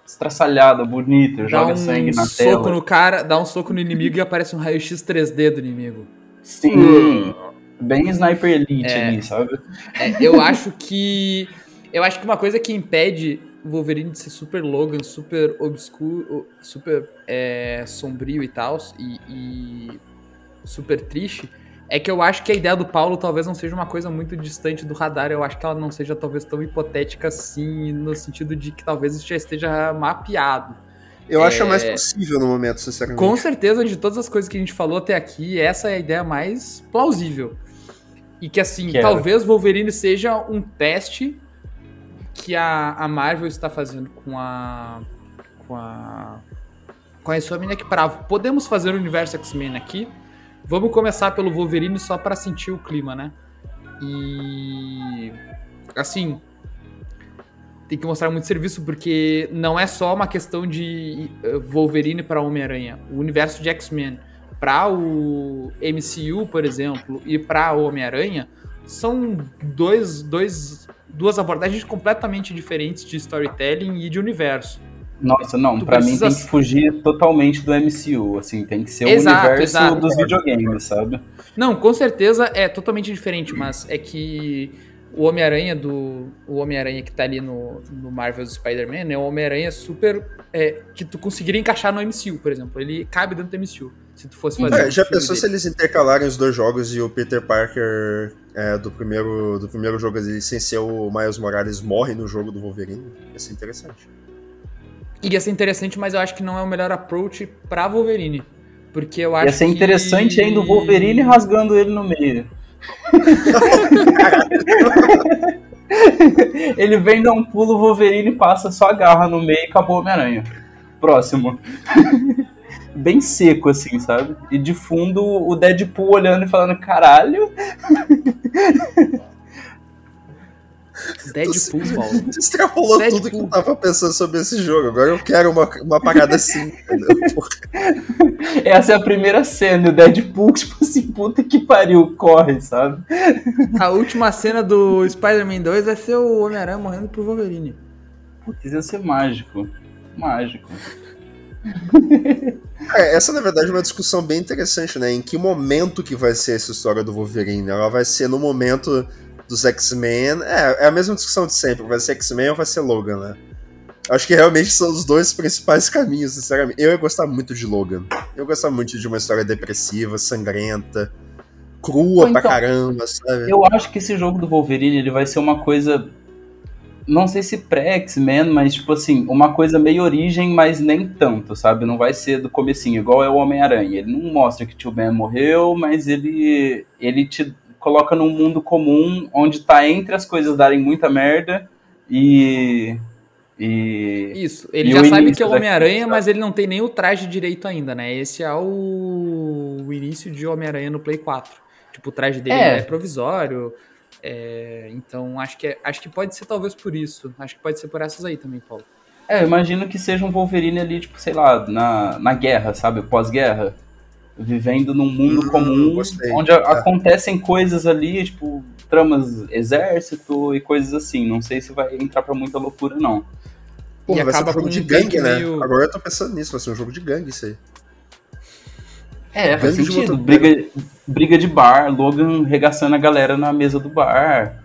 estraçalhada bonita, Dá joga um sangue na soco tela. no cara, dá um soco no inimigo e aparece um raio-x 3D do inimigo. Sim, bem Sniper Elite É. ali, sabe? É, eu acho que. Eu acho que uma coisa que impede o Wolverine de ser super Logan, super obscuro, super é, sombrio e tal, e, e super triste, é que eu acho que a ideia do Paulo talvez não seja uma coisa muito distante do radar. Eu acho que ela não seja talvez tão hipotética assim, no sentido de que talvez isso já esteja mapeado. Eu acho É. mais possível no momento, sinceramente. Com certeza, de todas as coisas que a gente falou até aqui, essa é a ideia mais plausível. E que assim, Quero. talvez Wolverine seja um teste que a, a Marvel está fazendo com a. com a. com a Insomniac para podemos fazer o universo X-Men aqui. Vamos começar pelo Wolverine só para sentir o clima, né? E. assim. Tem que mostrar muito serviço, porque não é só uma questão de eh, Wolverine para Homem-Aranha. O universo de X-Men para o MCU, por exemplo, e para Homem-Aranha são dois, dois, duas abordagens completamente diferentes de storytelling e de universo. Nossa, não, Tu pra mim precisa- tem que fugir totalmente do MCU, assim, tem que ser Exato, o universo exato. dos videogames, sabe? Não, com certeza é totalmente diferente, mas é que o Homem-Aranha do. O Homem-Aranha que tá ali no, no Marvel's Spider-Man é um Homem-Aranha super. é, que tu conseguiria encaixar no MCU, por exemplo. Ele cabe dentro do MCU. Se tu fosse fazer. É, um já pensou se dele. eles intercalarem os dois jogos e o Peter Parker é, do, primeiro, do primeiro jogo ali, sem ser o Miles Morales morre no jogo do Wolverine? Ia ser interessante. Iria ser interessante, mas eu acho que não é o melhor approach pra Wolverine. Porque eu acho Ia ser que- interessante ainda o Wolverine rasgando ele no meio. ele vem dar um pulo, o Wolverine passa só a garra no meio e acabou o Homem-Aranha. Próximo. Bem seco, assim, sabe? E de fundo o Deadpool olhando e falando: caralho. Deadpool, Paulo. Tu extrapolou Deadpool. tudo que eu tava pensando sobre esse jogo. Agora eu quero uma, uma parada assim, entendeu? Essa é a primeira cena, e o Deadpool, tipo assim, puta que pariu, corre, sabe? A última cena do Spider-Man 2 vai ser o Homem-Aranha morrendo pro Wolverine. Putz, ia ser mágico. Mágico. É, essa na verdade é uma discussão bem interessante, né? Em que momento que vai ser essa história do Wolverine? Ela vai ser no momento dos X-Men. É, é a mesma discussão de sempre. Vai ser X-Men ou vai ser Logan, né? Acho que realmente são os dois principais caminhos, sinceramente. Eu ia gostar muito de Logan. Eu ia gostar muito de uma história depressiva, sangrenta, crua Ou pra então- caramba, sabe? Eu acho que esse jogo do Wolverine ele vai ser uma coisa. Não sei se pré-X-Men, mas tipo assim, uma coisa meio origem, mas nem tanto, sabe? Não vai ser do comecinho, igual é o Homem-Aranha. Ele não mostra que tio Ben morreu, mas ele, ele te coloca num mundo comum onde tá entre as coisas darem muita merda e. E. Isso, ele E já sabe que é o Homem-Aranha, mas ele não tem nem o traje direito ainda, né? Esse é o, o início de Homem-Aranha no Play 4. Tipo, o traje dele é, é provisório. É, então, acho que, é, acho que pode ser talvez por isso. Acho que pode ser por essas aí também, Paulo. É, eu imagino que seja um Wolverine ali, tipo, sei lá, na, na guerra, sabe? Pós-guerra. Vivendo num mundo hum, comum, gostei. onde é. acontecem coisas ali, tipo, tramas exército e coisas assim. Não sei se vai entrar pra muita loucura, não. Pô, vai ser um jogo de gangue, né? Meio... Agora eu tô pensando nisso, vai ser um jogo de gangue isso aí. É, faz sentido. Briga, briga de bar, Logan regaçando a galera na mesa do bar,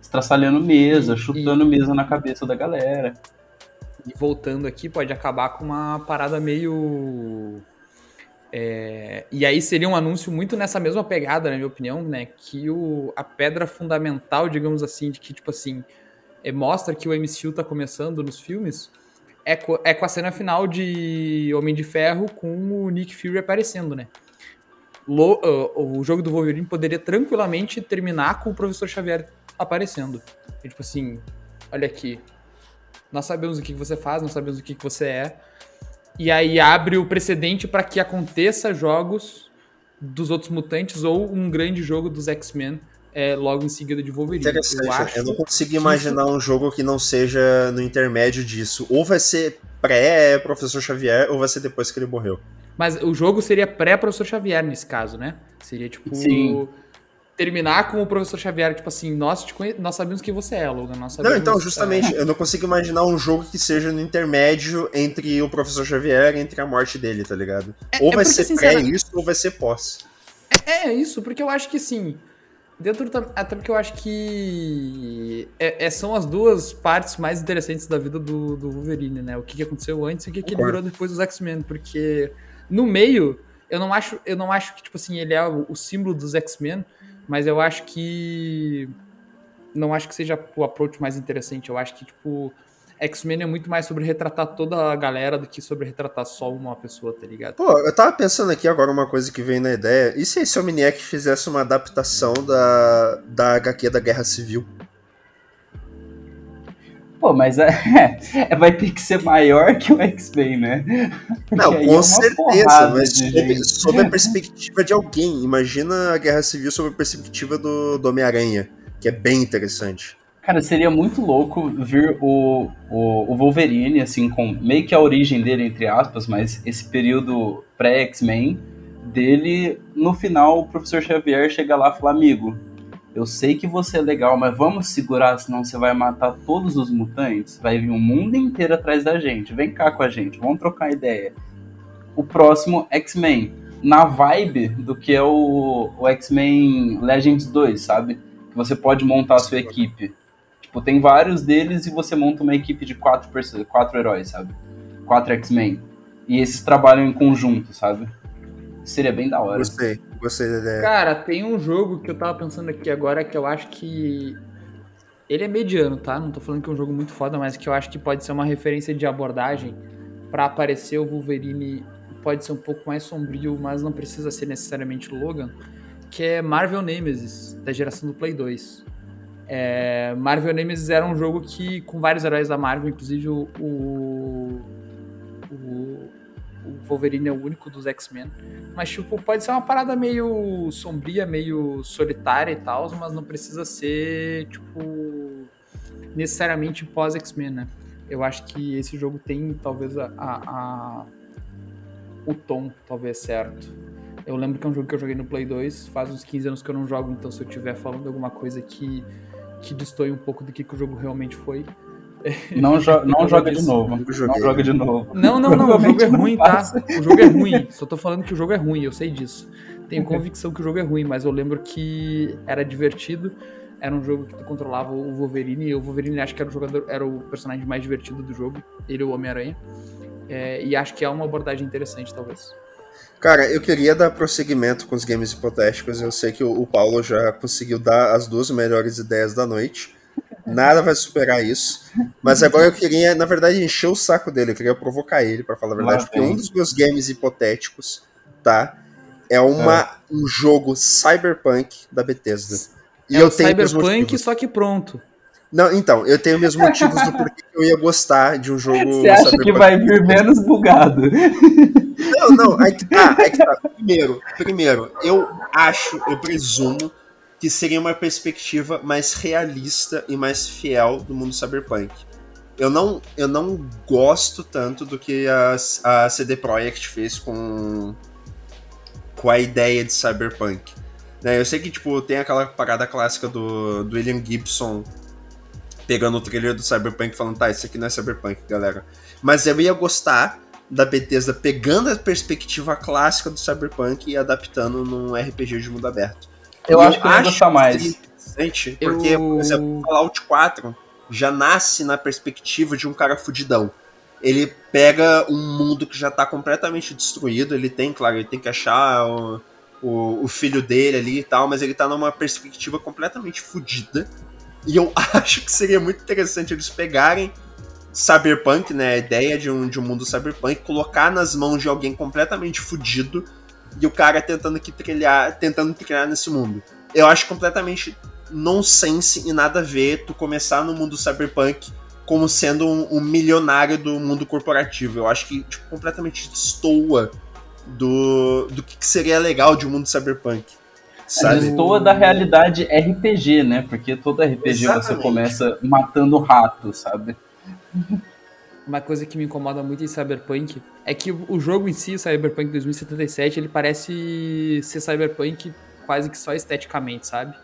estraçalhando mesa, chutando e... mesa na cabeça da galera. E voltando aqui, pode acabar com uma parada meio. É... E aí seria um anúncio muito nessa mesma pegada, na minha opinião, né? Que o... a pedra fundamental, digamos assim, de que, tipo assim, é, mostra que o MCU tá começando nos filmes, é, co... é com a cena final de Homem de Ferro com o Nick Fury aparecendo, né? Lo... Uh, o jogo do Wolverine poderia tranquilamente terminar com o Professor Xavier aparecendo. E, tipo assim, olha aqui, nós sabemos o que você faz, nós sabemos o que você é. E aí abre o precedente para que aconteça jogos dos outros mutantes ou um grande jogo dos X-Men é, logo em seguida de Wolverine. Interessante. Eu, acho eu não consigo imaginar isso... um jogo que não seja no intermédio disso. Ou vai ser pré-Professor Xavier, ou vai ser depois que ele morreu. Mas o jogo seria pré-Professor Xavier nesse caso, né? Seria tipo. Sim terminar com o professor Xavier, tipo assim, nós, conhe... nós sabemos quem você é, Logan. Nós não, então, justamente, é... eu não consigo imaginar um jogo que seja no intermédio entre o professor Xavier e entre a morte dele, tá ligado? É, ou é vai porque, ser pré isso, ou vai ser pós. É, é, isso, porque eu acho que assim. Dentro até porque eu acho que é, é, são as duas partes mais interessantes da vida do, do Wolverine, né? O que, que aconteceu antes e o que, que ele virou depois dos X-Men, porque no meio eu não acho eu não acho que tipo assim ele é o, o símbolo dos X-Men, mas eu acho que. Não acho que seja o approach mais interessante. Eu acho que, tipo, X-Men é muito mais sobre retratar toda a galera do que sobre retratar só uma pessoa, tá ligado? Pô, eu tava pensando aqui agora uma coisa que vem na ideia. E se esse Omniac fizesse uma adaptação da, da HQ da Guerra Civil? Pô, mas é, é, vai ter que ser maior que o X-Men, né? Não, com é certeza, mas sob, sob, a perspectiva de alguém. Imagina a Guerra Civil sob a perspectiva do, do Homem-Aranha, que é bem interessante. Cara, seria muito louco ver o, o, o, Wolverine, assim, com meio que a origem dele, entre aspas, mas esse período pré-X-Men dele, no final o professor Xavier chega lá e fala, amigo, eu sei que você é legal, mas vamos segurar, senão você vai matar todos os mutantes. Vai vir o mundo inteiro atrás da gente. Vem cá com a gente, vamos trocar ideia. O próximo X-Men, na vibe do que é o, o X-Men Legends 2, sabe? Que você pode montar a sua equipe. Tipo, tem vários deles e você monta uma equipe de quatro, quatro heróis, sabe? Quatro X-Men. E esses trabalham em conjunto, sabe? Seria bem da hora. Gostei, gostei da ideia. Cara, tem um jogo que eu tava pensando aqui agora que eu acho que. Ele é mediano, tá? Não tô falando que é um jogo muito foda, mas que eu acho que pode ser uma referência de abordagem para aparecer o Wolverine. Pode ser um pouco mais sombrio, mas não precisa ser necessariamente Logan. Que é Marvel Nemesis, da geração do Play 2. É, Marvel Nemesis era um jogo que, com vários heróis da Marvel, inclusive o, o o Wolverine é o único dos X-Men. Mas, tipo, pode ser uma parada meio sombria, meio solitária e tal, mas não precisa ser, tipo, necessariamente pós-X-Men, né? Eu acho que esse jogo tem, talvez, a, a, o tom, talvez, certo. Eu lembro que é um jogo que eu joguei no Play 2, faz uns 15 anos que eu não jogo, então se eu estiver falando alguma coisa que, que destoie um pouco do que, que o jogo realmente foi, não, jo não joga de novo. Não joga de novo. Não, não, não. O jogo é ruim, tá? O jogo é ruim. Só tô falando que o jogo é ruim, eu sei disso. Tenho convicção que o jogo é ruim, mas eu lembro que era divertido. Era um jogo que tu controlava o Wolverine, e o Wolverine acho que era o jogador, era o personagem mais divertido do jogo. Ele e o Homem-Aranha. É, e acho que é uma abordagem interessante, talvez. Cara, eu queria dar prosseguimento com os games hipotéticos. Eu sei que o Paulo já conseguiu dar as duas melhores ideias da noite. Nada vai superar isso. Mas agora eu queria, na verdade, encher o saco dele. Eu queria provocar ele, para falar a verdade. porque um dos meus games hipotéticos, tá? É uma, é. um jogo cyberpunk da Bethesda. E é eu tenho cyberpunk, só que pronto. Não, então, eu tenho meus motivos do porquê eu ia gostar de um jogo. Você acha Cyberpunk. que vai vir menos bugado? Não, não, aí que tá, aí que tá. Primeiro, primeiro, eu acho, eu presumo que seria uma perspectiva mais realista e mais fiel do mundo cyberpunk. Eu não, eu não gosto tanto do que a, a CD Projekt fez com, com a ideia de cyberpunk. Né, eu sei que tipo, tem aquela parada clássica do, do William Gibson pegando o trailer do Cyberpunk falando, tá, isso aqui não é Cyberpunk, galera. Mas eu ia gostar da Bethesda pegando a perspectiva clássica do Cyberpunk e adaptando num RPG de mundo aberto. Eu, eu acho que eu ia gostar mais. Interessante, porque, eu... por exemplo, Fallout 4 já nasce na perspectiva de um cara fudidão. Ele pega um mundo que já tá completamente destruído, ele tem, claro, ele tem que achar o, o, o filho dele ali e tal, mas ele tá numa perspectiva completamente fudida e eu acho que seria muito interessante eles pegarem cyberpunk, né, a ideia de um, de um mundo cyberpunk, colocar nas mãos de alguém completamente fudido e o cara tentando que trilhar, tentando trilhar nesse mundo. Eu acho completamente nonsense e nada a ver tu começar no mundo cyberpunk como sendo um, um milionário do mundo corporativo. Eu acho que tipo, completamente destoa do, do que seria legal de um mundo cyberpunk. Sabe? Destoa da realidade RPG, né? Porque todo RPG Exatamente. você começa matando rato, sabe? Uma coisa que me incomoda muito em Cyberpunk é que o jogo em si, Cyberpunk 2077, ele parece ser Cyberpunk quase que só esteticamente, sabe?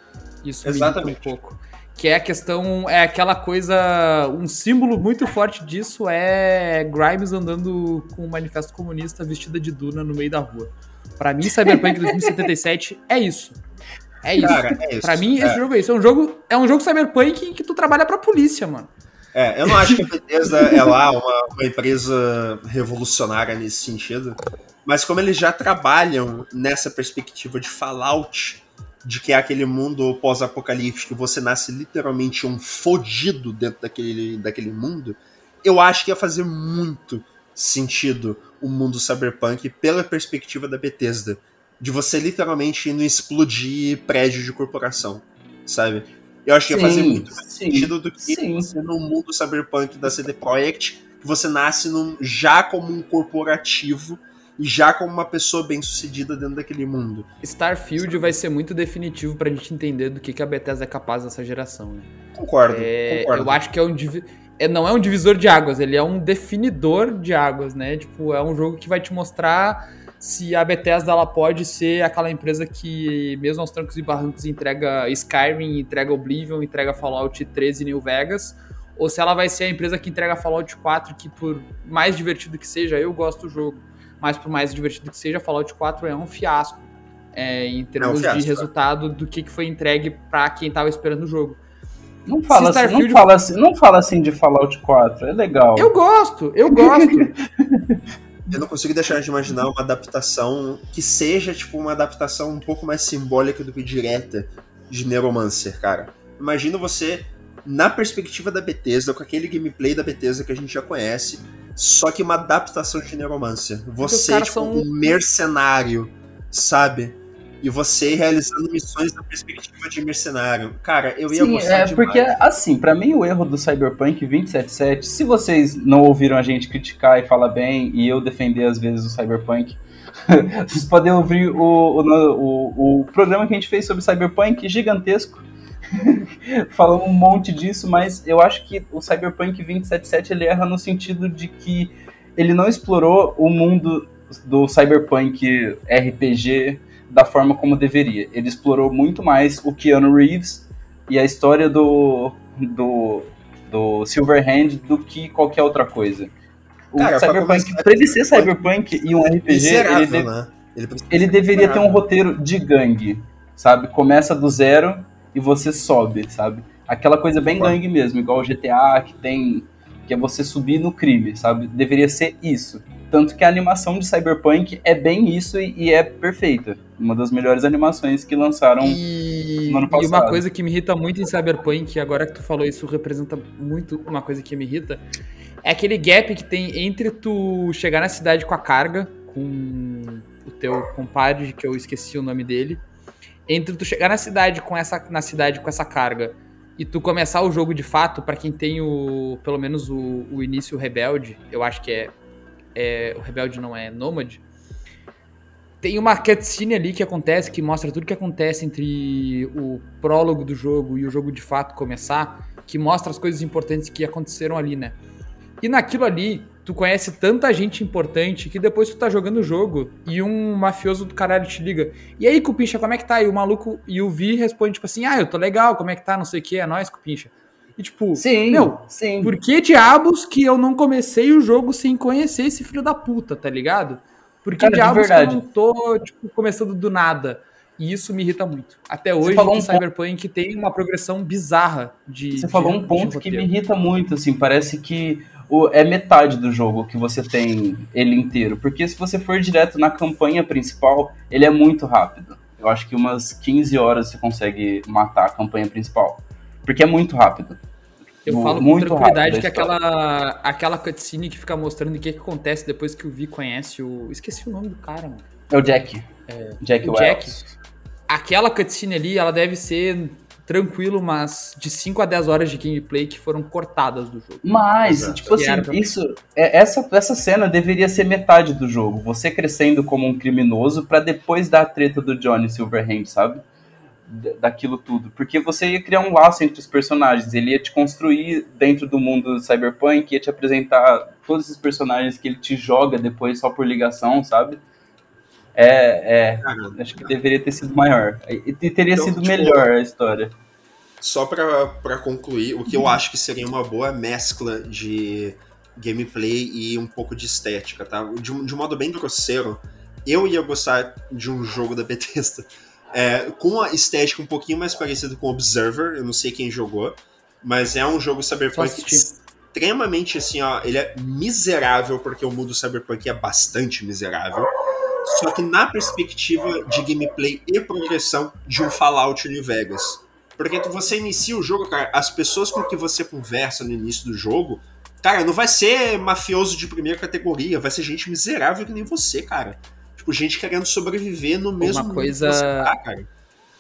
Isso Exatamente. um pouco. Que é a questão, é aquela coisa, um símbolo muito forte disso é Grimes andando com o manifesto comunista vestida de Duna no meio da rua. Para mim, Cyberpunk 2077 é isso. É isso. Cara, é isso. Pra mim, é. esse jogo é isso. É um jogo, é um jogo Cyberpunk em que tu trabalha pra polícia, mano. É, eu não acho que a Bethesda é lá uma, uma empresa revolucionária nesse sentido, mas como eles já trabalham nessa perspectiva de Fallout, de que é aquele mundo pós-apocalíptico você nasce literalmente um fodido dentro daquele, daquele mundo, eu acho que ia fazer muito sentido o mundo cyberpunk pela perspectiva da Bethesda. De você literalmente não explodir prédio de corporação, sabe? Eu acho que ia fazer muito mais sim, sentido do que sim. você no mundo cyberpunk da CD Projekt, que você nasce num, já como um corporativo e já como uma pessoa bem sucedida dentro daquele mundo. Starfield vai ser muito definitivo pra gente entender do que, que a Bethesda é capaz nessa geração, né? Concordo, é, concordo. Eu acho que é um é, não é um divisor de águas, ele é um definidor de águas, né? Tipo, é um jogo que vai te mostrar se a Bethesda ela pode ser aquela empresa que, mesmo aos trancos e barrancos, entrega Skyrim, entrega Oblivion, entrega Fallout 13 e New Vegas, ou se ela vai ser a empresa que entrega Fallout 4, que por mais divertido que seja, eu gosto do jogo, mas por mais divertido que seja, Fallout 4 é um fiasco é, em termos é um fiasco, de resultado do que foi entregue para quem estava esperando o jogo. Não fala, assim, não, fala assim, não fala assim de Fallout 4, é legal. Eu gosto, eu gosto. eu não consigo deixar de imaginar uma adaptação que seja, tipo, uma adaptação um pouco mais simbólica do que direta de Neuromancer, cara. Imagina você na perspectiva da Bethesda, com aquele gameplay da Bethesda que a gente já conhece, só que uma adaptação de Neuromancer. Você, tipo, são... um mercenário, sabe? E você realizando missões na perspectiva de mercenário. Cara, eu ia Sim, gostar é, demais. porque, assim, para mim o erro do Cyberpunk 2077, se vocês não ouviram a gente criticar e falar bem, e eu defender às vezes o Cyberpunk, vocês podem ouvir o, o, o, o programa que a gente fez sobre Cyberpunk, gigantesco, falando um monte disso, mas eu acho que o Cyberpunk 2077 ele erra no sentido de que ele não explorou o mundo do Cyberpunk RPG da forma como deveria. Ele explorou muito mais o Keanu Reeves e a história do, do, do Silverhand do que qualquer outra coisa. O Cara, Cyberpunk, pra, pra ele ser Cyberpunk e um RPG, ele, de, né? ele, ele deveria ter um roteiro de gangue, sabe? Começa do zero e você sobe, sabe? Aquela coisa bem gangue mesmo, igual o GTA, que tem. que é você subir no crime, sabe? Deveria ser isso. Tanto que a animação de Cyberpunk é bem isso e, e é perfeita. Uma das melhores animações que lançaram e... no ano passado. E uma coisa que me irrita muito em Cyberpunk, agora que tu falou isso, representa muito uma coisa que me irrita, é aquele gap que tem entre tu chegar na cidade com a carga, com o teu compadre, que eu esqueci o nome dele, entre tu chegar na cidade com essa, na cidade com essa carga e tu começar o jogo de fato, para quem tem o. pelo menos o, o início rebelde, eu acho que é, é. O rebelde não é nômade. Tem uma cutscene ali que acontece, que mostra tudo que acontece entre o prólogo do jogo e o jogo de fato começar, que mostra as coisas importantes que aconteceram ali, né? E naquilo ali, tu conhece tanta gente importante que depois tu tá jogando o jogo e um mafioso do caralho te liga. E aí, Cupincha, como é que tá? E o maluco e o Vi responde, tipo assim, ah, eu tô legal, como é que tá? Não sei o que, é nóis, Cupincha. E tipo, sim, meu, sim. por que diabos que eu não comecei o jogo sem conhecer esse filho da puta, tá ligado? Por que Cara, diabos que eu não tô, tipo, começando do nada? E isso me irrita muito. Até hoje, um ponto- Cyberpunk tem uma progressão bizarra de. Você de- falou um de ponto que me irrita muito, assim, parece que o- é metade do jogo que você tem ele inteiro. Porque se você for direto na campanha principal, ele é muito rápido. Eu acho que umas 15 horas você consegue matar a campanha principal. Porque é muito rápido. Eu falo com muito tranquilidade rápido que aquela, aquela cutscene que fica mostrando o que, que acontece depois que o Vi conhece o. Esqueci o nome do cara, mano. É o Jack. Jack o Wells. Jack. Aquela cutscene ali, ela deve ser tranquilo, mas de 5 a 10 horas de gameplay que foram cortadas do jogo. Mas, Exato. tipo assim, pra- isso, é- essa, essa cena deveria ser metade do jogo. Você crescendo como um criminoso pra depois dar a treta do Johnny Silverhand, sabe? Da- Daquilo tudo. Porque você ia criar um laço entre os personagens. Ele ia te construir dentro do mundo do Cyberpunk, ia te apresentar todos esses personagens que ele te joga depois só por ligação, sabe? É, é. Acho que deveria ter sido maior. E teria Então, sido tipo, melhor a história. Só pra concluir, o que eu acho que seria uma boa mescla de gameplay e um pouco de estética, tá? De, um- de um modo bem grosseiro, eu ia gostar de um jogo da Bethesda é, com a estética um pouquinho mais parecida com Observer, eu não sei quem jogou, mas é um jogo cyberpunk extremamente assim, ó, ele é miserável porque o mundo cyberpunk é bastante miserável. Só que na perspectiva de gameplay e progressão de um Fallout New Vegas. Porque você inicia o jogo, cara, as pessoas com que você conversa no início do jogo, cara, não vai ser mafioso de primeira categoria, vai ser gente miserável que nem você, cara. Tipo, gente querendo sobreviver no mesmo mundo coisa- que você tá, cara.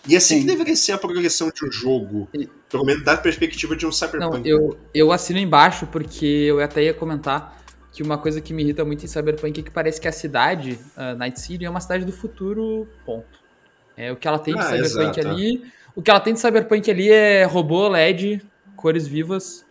E assim Sim. que deveria ser a progressão de um jogo. E- Pelo menos da perspectiva de um Não, cyberpunk. eu, eu assino embaixo porque eu até ia comentar que uma coisa que me irrita muito em Cyberpunk é que parece que a cidade, a Night City, é uma cidade do futuro, ponto. É, o que ela tem de Ah, Cyberpunk exato. ali. O que ela tem de Cyberpunk ali é robô, LED, cores vivas.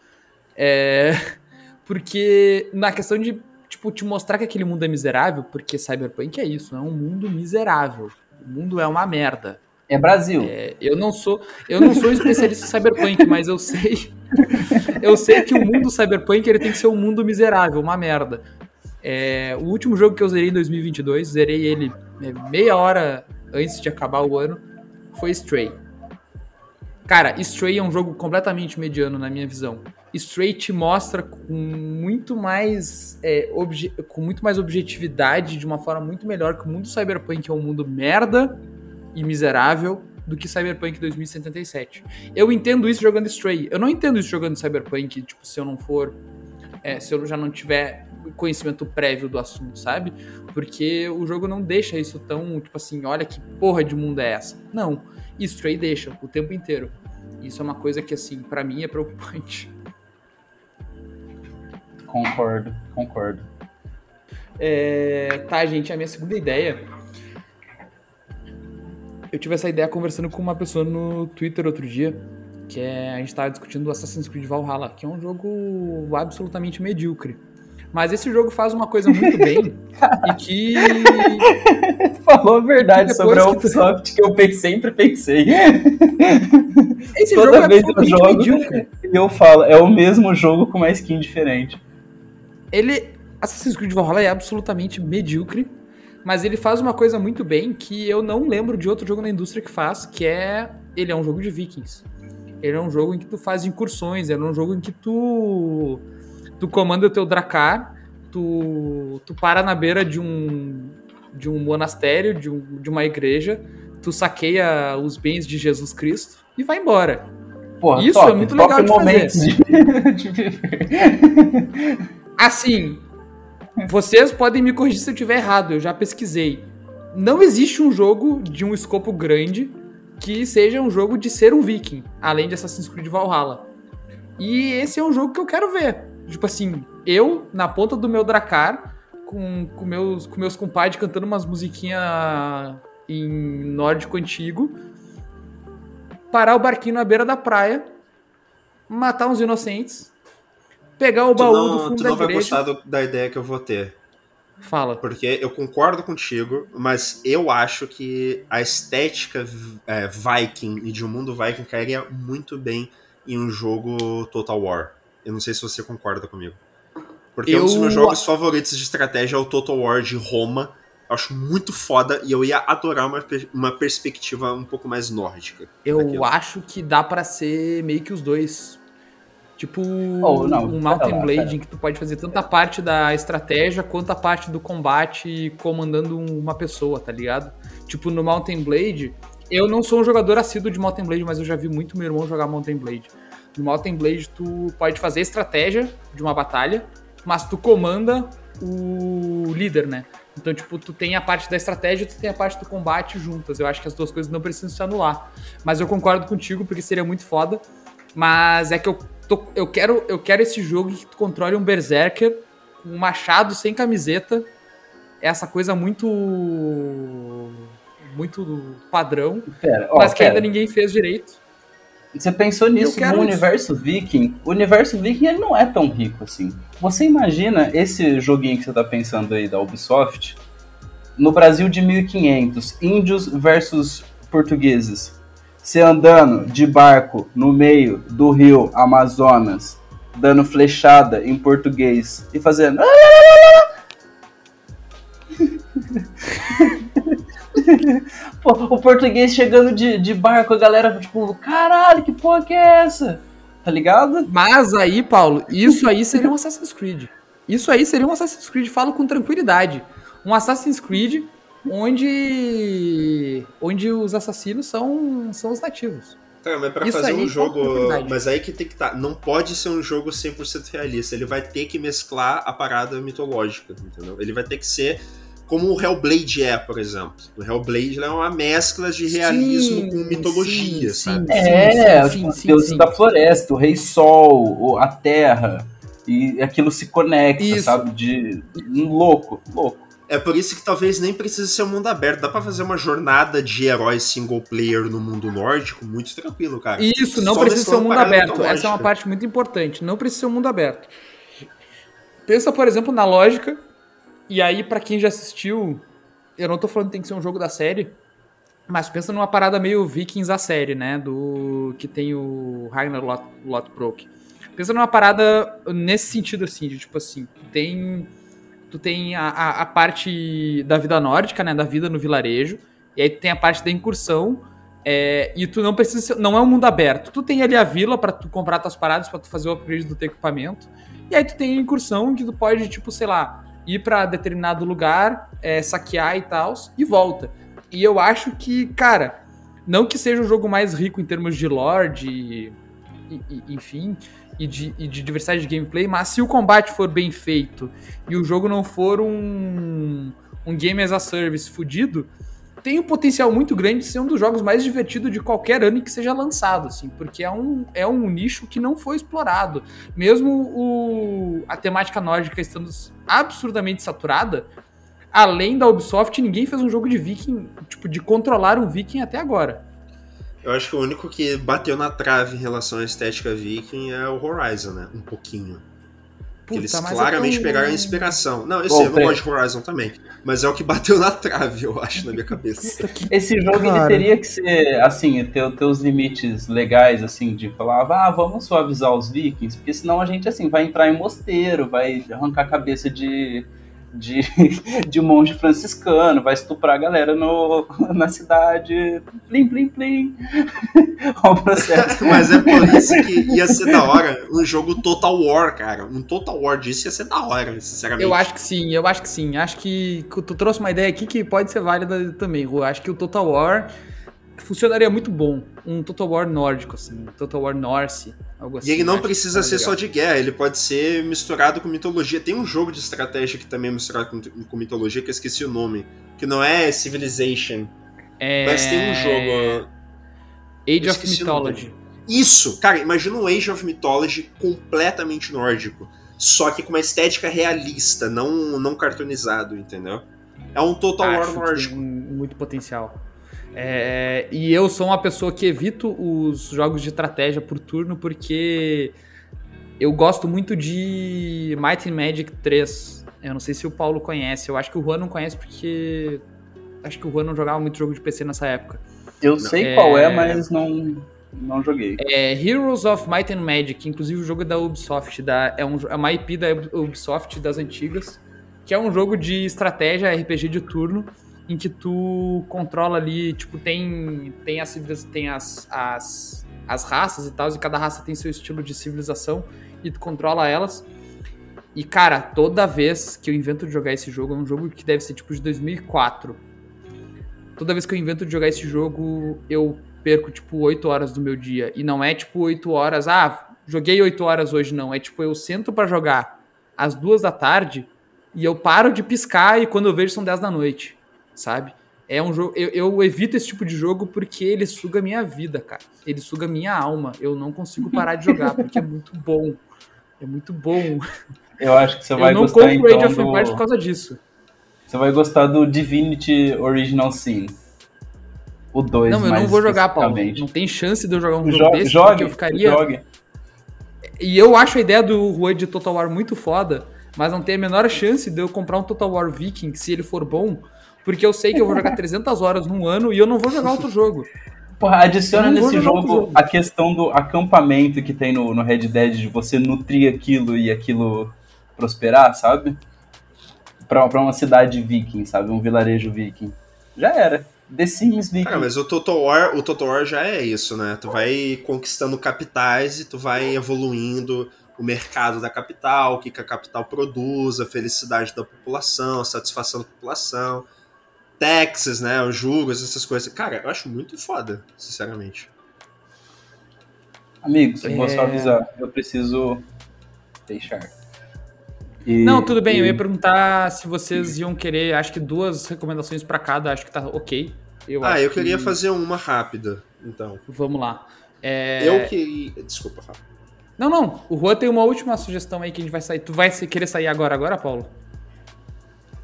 É, porque na questão de tipo, te mostrar que aquele mundo é miserável, porque Cyberpunk é isso, é um mundo miserável. O mundo é uma merda. É Brasil. É, eu não sou, eu não sou especialista em cyberpunk, mas eu sei, eu sei que o mundo cyberpunk ele tem que ser um mundo miserável, uma merda. É, o último jogo que eu zerei em 2022, zerei ele é, meia hora antes de acabar o ano, foi Stray. Cara, Stray é um jogo completamente mediano na minha visão. Stray te mostra com muito mais é, com muito mais objetividade, de uma forma muito melhor que o mundo cyberpunk é um mundo merda e miserável do que Cyberpunk 2077. Eu entendo isso jogando Stray. Eu não entendo isso jogando Cyberpunk, tipo, se eu não for. é, se eu já não tiver conhecimento prévio do assunto, sabe? Porque o jogo não deixa isso tão, tipo assim, olha que porra de mundo é essa. Não. Stray deixa o tempo inteiro. Isso é uma coisa que, assim, pra mim é preocupante. Concordo, concordo. É, tá, gente, a minha segunda ideia. Eu tive essa ideia conversando com uma pessoa no Twitter outro dia, que é a gente tava discutindo Assassin's Creed Valhalla, que é um jogo absolutamente medíocre. Mas esse jogo faz uma coisa muito bem e que Falou a verdade sobre a que tu- Ubisoft que eu pe- sempre pensei. esse Toda jogo é vez eu absolutamente jogo- medíocre. E eu falo, é o mesmo jogo com uma skin diferente. Ele Assassin's Creed Valhalla é absolutamente medíocre, mas ele faz uma coisa muito bem que eu não lembro de outro jogo na indústria que faz, que é ele é um jogo de vikings. Ele é um jogo em que tu faz incursões, ele é um jogo em que tu tu comanda o teu dracar, tu tu para na beira de um de um monastério, de, um, de uma igreja, tu saqueia os bens de Jesus Cristo e vai embora. Porra, Isso top, é muito legal de momentos de. Assim, vocês podem me corrigir se eu estiver errado, eu já pesquisei. Não existe um jogo de um escopo grande que seja um jogo de ser um viking, além de Assassin's Creed Valhalla. E esse é um jogo que eu quero ver. Tipo assim, eu, na ponta do meu Dracar, com, com meus, com meus compadres cantando umas musiquinhas em nórdico antigo, parar o barquinho na beira da praia, matar uns inocentes, pegar o baú não, do fundo tu da não vai igreja. gostar do- da ideia que eu vou ter. Fala. Porque eu concordo contigo, mas eu acho que a estética é, Viking e de um mundo Viking cairia muito bem em um jogo Total War. Eu não sei se você concorda comigo. Porque um dos Eu- meus jogos favoritos de estratégia é o Total War de Roma. Eu acho muito foda e eu ia adorar uma, uma perspectiva um pouco mais nórdica. Eu daquilo. acho que dá pra ser meio que os dois. Tipo, Oh, não, um Mountain lá, Blade em que tu pode fazer tanto a parte da estratégia quanto a parte do combate comandando um- uma pessoa, tá ligado? Tipo, no Mountain Blade, eu não sou um jogador assíduo de Mountain Blade, mas eu já vi muito meu irmão jogar Mountain Blade. No Mountain Blade, tu pode fazer a estratégia de uma batalha, mas tu comanda o líder, né? Então, tipo, tu tem a parte da estratégia e tu tem a parte do combate juntas. Eu acho que as duas coisas não precisam se anular. Mas eu concordo contigo, porque seria muito foda. Mas é que eu, tô- eu, quero, eu quero esse jogo que tu controle um Berserker, um machado sem camiseta. Essa coisa muito. muito padrão, Pera, ó, mas que pera. ainda ninguém fez direito. Você pensou nisso no isso. universo viking? O universo viking ele não é tão rico assim. Você imagina esse joguinho que você tá pensando aí da Ubisoft no Brasil de 1500, índios versus portugueses. Você andando de barco no meio do rio Amazonas, dando flechada em português e fazendo Pô, o português chegando de, de barco, a galera, tipo, caralho, que porra que é essa? Tá ligado? Mas aí, Paulo, isso aí seria um Assassin's Creed. Isso aí seria um Assassin's Creed, falo com tranquilidade. Um Assassin's Creed onde onde os assassinos são, são os nativos. Cara, mas pra Isso fazer aí um falta jogo. oportunidade. Mas aí que tem que estar. Não pode ser um jogo 100% realista. Ele vai ter que mesclar a parada mitológica, entendeu? Ele vai ter que ser como o Hellblade é, por exemplo. O Hellblade é uma mescla de realismo Sim, com mitologia, sim, sabe? sim. É, sim, tipo, os sim, deuses sim. da floresta, o rei sol, a terra. E aquilo se conecta, Isso. sabe? De. um Louco, louco. É por isso que talvez nem precise ser um mundo aberto. Dá pra fazer uma jornada de herói single player no mundo nórdico muito tranquilo, cara. Isso, não Só precisa ser um mundo aberto. Essa é uma parte muito importante. Não precisa ser um mundo aberto. Pensa, por exemplo, na lógica. E aí, pra quem já assistiu, eu não tô falando que tem que ser um jogo da série, mas pensa numa parada meio Vikings a série, né? Do que tem o Ragnar Lot, Lothbrok. Pensa numa parada nesse sentido assim, de tipo assim, tem tu tem a, a, a parte da vida nórdica, né, da vida no vilarejo, e aí tu tem a parte da incursão, é, e tu não precisa não é um mundo aberto. Tu tem ali a vila pra tu comprar tuas paradas, pra tu fazer o upgrade do teu equipamento. E aí tu tem a incursão que tu pode, tipo, sei lá, ir pra determinado lugar, é, saquear e tal, e volta. E eu acho que, cara, não que seja o jogo mais rico em termos de lore, de, e- e- enfim, e de, e de diversidade de gameplay, mas se o combate for bem feito e o jogo não for um, um game as a service fudido, tem um potencial muito grande de ser um dos jogos mais divertidos de qualquer ano que seja lançado, assim, porque é um, é um nicho que não foi explorado. Mesmo o, a temática nórdica estando absurdamente saturada, além da Ubisoft, ninguém fez um jogo de viking, tipo, de controlar um viking até agora. Eu acho que o único que bateu na trave em relação à estética viking é o Horizon, né? Um pouquinho. Porque eles é claramente tão- pegaram a inspiração. Não, eu Bom, sei, eu não gosto de Horizon também. Mas é o que bateu na trave, eu acho, na minha cabeça. Puta que Esse jogo ele teria que ser, assim, ter, ter os limites legais, assim, de falar, ah, vamos suavizar os vikings, porque senão a gente, assim, vai entrar em mosteiro, vai arrancar a cabeça de, de, de monge franciscano, vai estuprar a galera no, na cidade, plim, plim, plim. Olha o processo. Mas é por isso que ia ser da hora um jogo Total War, cara. Um Total War disso ia ser da hora, sinceramente. Eu acho que sim, eu acho que sim. Acho que tu trouxe uma ideia aqui que pode ser válida também, Ru. Acho que o Total War funcionaria muito bom. Um Total War nórdico, assim. Um Total War Norse, algo assim. E ele não Acho que precisa ser seria só legal. de guerra, ele pode ser misturado com mitologia. Tem um jogo de estratégia que também é misturado com, com mitologia, que eu esqueci o nome. Que não é Civilization. É... Mas tem um jogo. Age of Mythology. Isso! Cara, imagina um Age of Mythology completamente nórdico. Só que com uma estética realista, não, não cartoonizado, entendeu? É um Total Acho War nórdico. muito potencial. É, e eu sou uma pessoa que evito os jogos de estratégia por turno porque eu gosto muito de Might and Magic 3. Eu não sei se o Paulo conhece. Eu acho que o Juan não conhece porque. Acho que o Juan não jogava muito jogo de PC nessa época. Eu não. sei é... qual é, mas não, não joguei. É Heroes of Might and Magic. Inclusive o jogo é da Ubisoft. Da, é, um, é uma IP da Ubisoft das antigas. Que é um jogo de estratégia RPG de turno. Em que tu controla ali, tipo, tem, tem, as, tem as, as, as raças e tal, e cada raça tem seu estilo de civilização e tu controla elas. E, cara, toda vez que eu invento de jogar esse jogo, é um jogo que deve ser tipo de 2004. Toda vez que eu invento de jogar esse jogo, eu perco tipo 8 horas do meu dia. E não é tipo 8 horas, ah, joguei 8 horas hoje, não. É tipo, eu sento para jogar às 2 da tarde e eu paro de piscar e quando eu vejo são 10 da noite, sabe? É um jogo. Eu, eu, evito esse tipo de jogo porque ele suga minha vida, cara. Ele suga minha alma. Eu não consigo parar de jogar porque é muito bom. É muito bom. Eu acho que você vai gostar então. Eu não compro Age of Empires por causa disso. Você vai gostar do Divinity Original Sin. O 2, Não, eu não vou jogar, Paulo. Não tem chance de eu jogar um jogo desse, jogue, porque eu ficaria... Jogue. E eu acho a ideia do Rui de Total War muito foda, mas não tem a menor chance de eu comprar um Total War Viking, se ele for bom, porque eu sei que eu vou jogar 300 horas num ano e eu não vou jogar outro jogo. Porra, adiciona nesse jogo, jogo, a questão do acampamento que tem no, no Red Dead, de você nutrir aquilo e aquilo prosperar, sabe? Pra, pra uma cidade viking, sabe? Um vilarejo viking. Já era. The Sims viking. Cara, mas o Total War, o Total War já é isso, né? Tu vai conquistando capitais e tu vai evoluindo o mercado da capital, o que, que a capital produz, a felicidade da população, a satisfação da população taxas, né? Os juros, essas coisas. Cara, eu acho muito foda, sinceramente. Amigos, é... vou só avisar. Eu preciso deixar. E, não, tudo bem. E... Eu ia perguntar se vocês iam querer, acho que duas recomendações para cada, acho que tá ok. Eu ah, eu queria que... fazer uma rápida, então. Vamos lá. É... Eu que. Desculpa, Rafa. Não, não. O Juan tem uma última sugestão aí que a gente vai sair. Tu vai querer sair agora, agora, Paulo?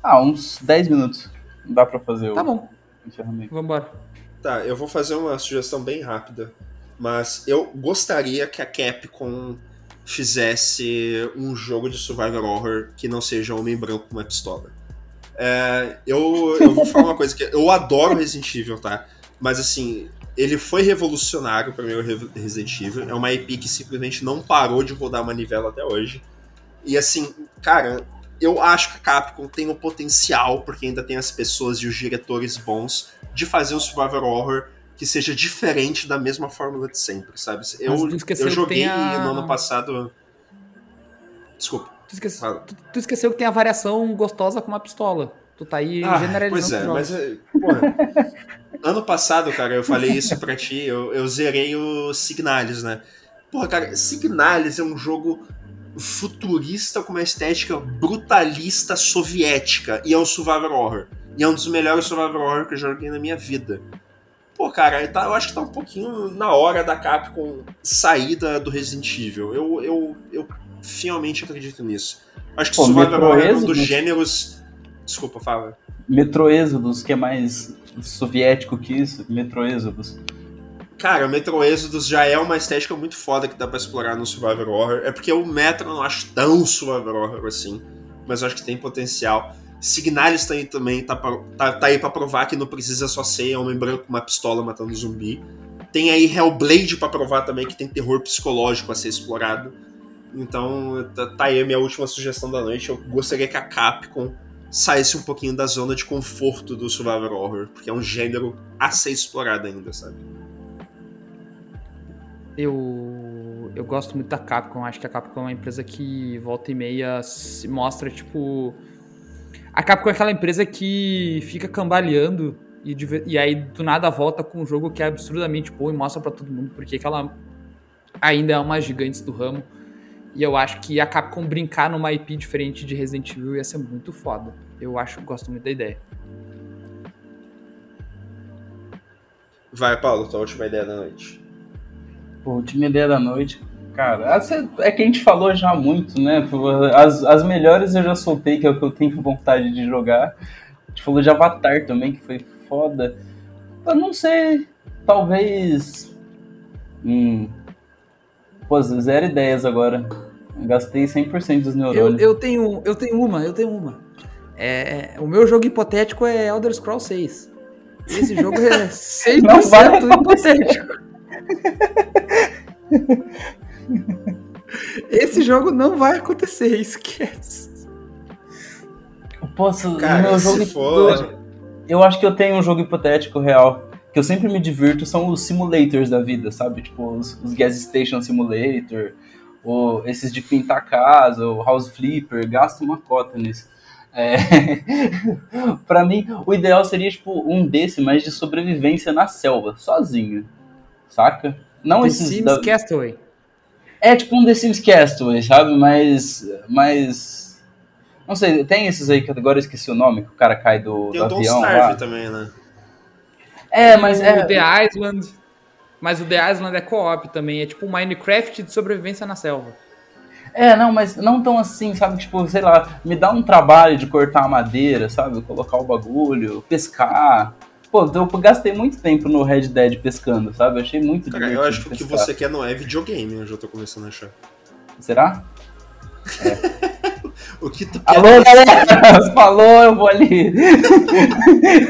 Ah, uns 10 minutos. Dá pra fazer tá o bom. Vambora. Tá, eu vou fazer uma sugestão bem rápida. Mas eu gostaria que a Capcom fizesse um jogo de survival horror que não seja homem branco com uma pistola. É, eu, eu vou falar uma coisa que eu adoro Resident Evil, tá? Mas assim, ele foi revolucionário para o Resident Evil. É uma IP que simplesmente não parou de rodar manivela até hoje. E assim, cara, eu acho que a Capcom tem o potencial, porque ainda tem as pessoas e os diretores bons, de fazer um survival horror que seja diferente da mesma fórmula de sempre, sabe? Eu, eu joguei a... no ano passado. Desculpa. Tu esqueceu, tu, tu esqueceu, que tem a variação gostosa com uma pistola. Tu tá aí ah, generalizando. Pois é, mas. Porra, ano passado, cara, eu falei isso pra ti, eu, eu zerei o Signalis, né? Porra, cara, Signalis é um jogo futurista com uma estética brutalista soviética e é um survival horror. E é um dos melhores survival horror que eu joguei na minha vida. Pô, cara, tá, eu acho que tá um pouquinho na hora da Capcom sair do Resident Evil. Eu, eu, eu finalmente acredito nisso. Acho que Pô, survival horror é um dos gêneros... Desculpa, fala. Metro Exodus, que é mais soviético que isso. Metro Exodus. Cara, Metro Exodus já é uma estética muito foda que dá pra explorar no Survivor Horror. É porque o Metro eu não acho tão Survivor Horror assim, mas eu acho que tem potencial. Signalis tá aí também, tá, pra, tá, tá aí pra provar que não precisa só ser homem branco com uma pistola matando zumbi. Tem aí Hellblade pra provar também que tem terror psicológico a ser explorado. Então, tá, tá aí a minha última sugestão da noite. Eu gostaria que a Capcom saísse um pouquinho da zona de conforto do Survivor Horror, porque é um gênero a ser explorado ainda, sabe? Eu, eu gosto muito da Capcom. Acho que a Capcom é uma empresa que volta e meia se mostra, tipo. A Capcom é aquela empresa que fica cambaleando e, e aí do nada volta com um jogo que é absurdamente bom e mostra para todo mundo porque que ela ainda é uma gigante do ramo. E eu acho que a Capcom brincar numa IP diferente de Resident Evil ia ser muito foda. Eu acho, gosto muito da ideia. Vai, Paulo, tua última ideia da noite. Pô, última ideia da noite. Cara, é que a gente falou já muito, né? As, as melhores eu já soltei, que é o que eu tenho vontade de jogar. A gente falou de Avatar também, que foi foda. Eu não sei. Talvez. Hum. Pô, zero ideias agora. Gastei 100% dos neurônios. Eu, eu, tenho, eu tenho uma, eu tenho uma. É, o meu jogo hipotético é Elder Scrolls 6. Esse jogo é 100% hipotético. Esse jogo não vai acontecer, esquece. Eu posso. Cara, meu jogo for... Eu acho que eu tenho um jogo hipotético real. Que eu sempre me divirto são os simulators da vida, sabe? Tipo, os, os Gas Station Simulator, ou esses de pintar casa, o House Flipper, gasto uma cota nisso. É... para mim, o ideal seria tipo um desse, mas de sobrevivência na selva, sozinho. Saca? Não The esses Sims da... Castaway. É tipo um The Sims Castaway, sabe? Mas mas não sei, tem esses aí que agora eu esqueci o nome, que o cara cai do, tem do o avião Starve lá. também, né? É, mas o é The Island. Mas o The Island é co-op também, é tipo um Minecraft de sobrevivência na selva. É, não, mas não tão assim, sabe? Tipo, sei lá, me dá um trabalho de cortar a madeira, sabe? Colocar o bagulho, pescar. Pô, eu gastei muito tempo no Red Dead pescando, sabe? Eu achei muito Cara, eu acho que o que você quer não é videogame, eu já tô começando a achar. Será? É. o que tu quer? Alô, galera! Falou, eu vou ali.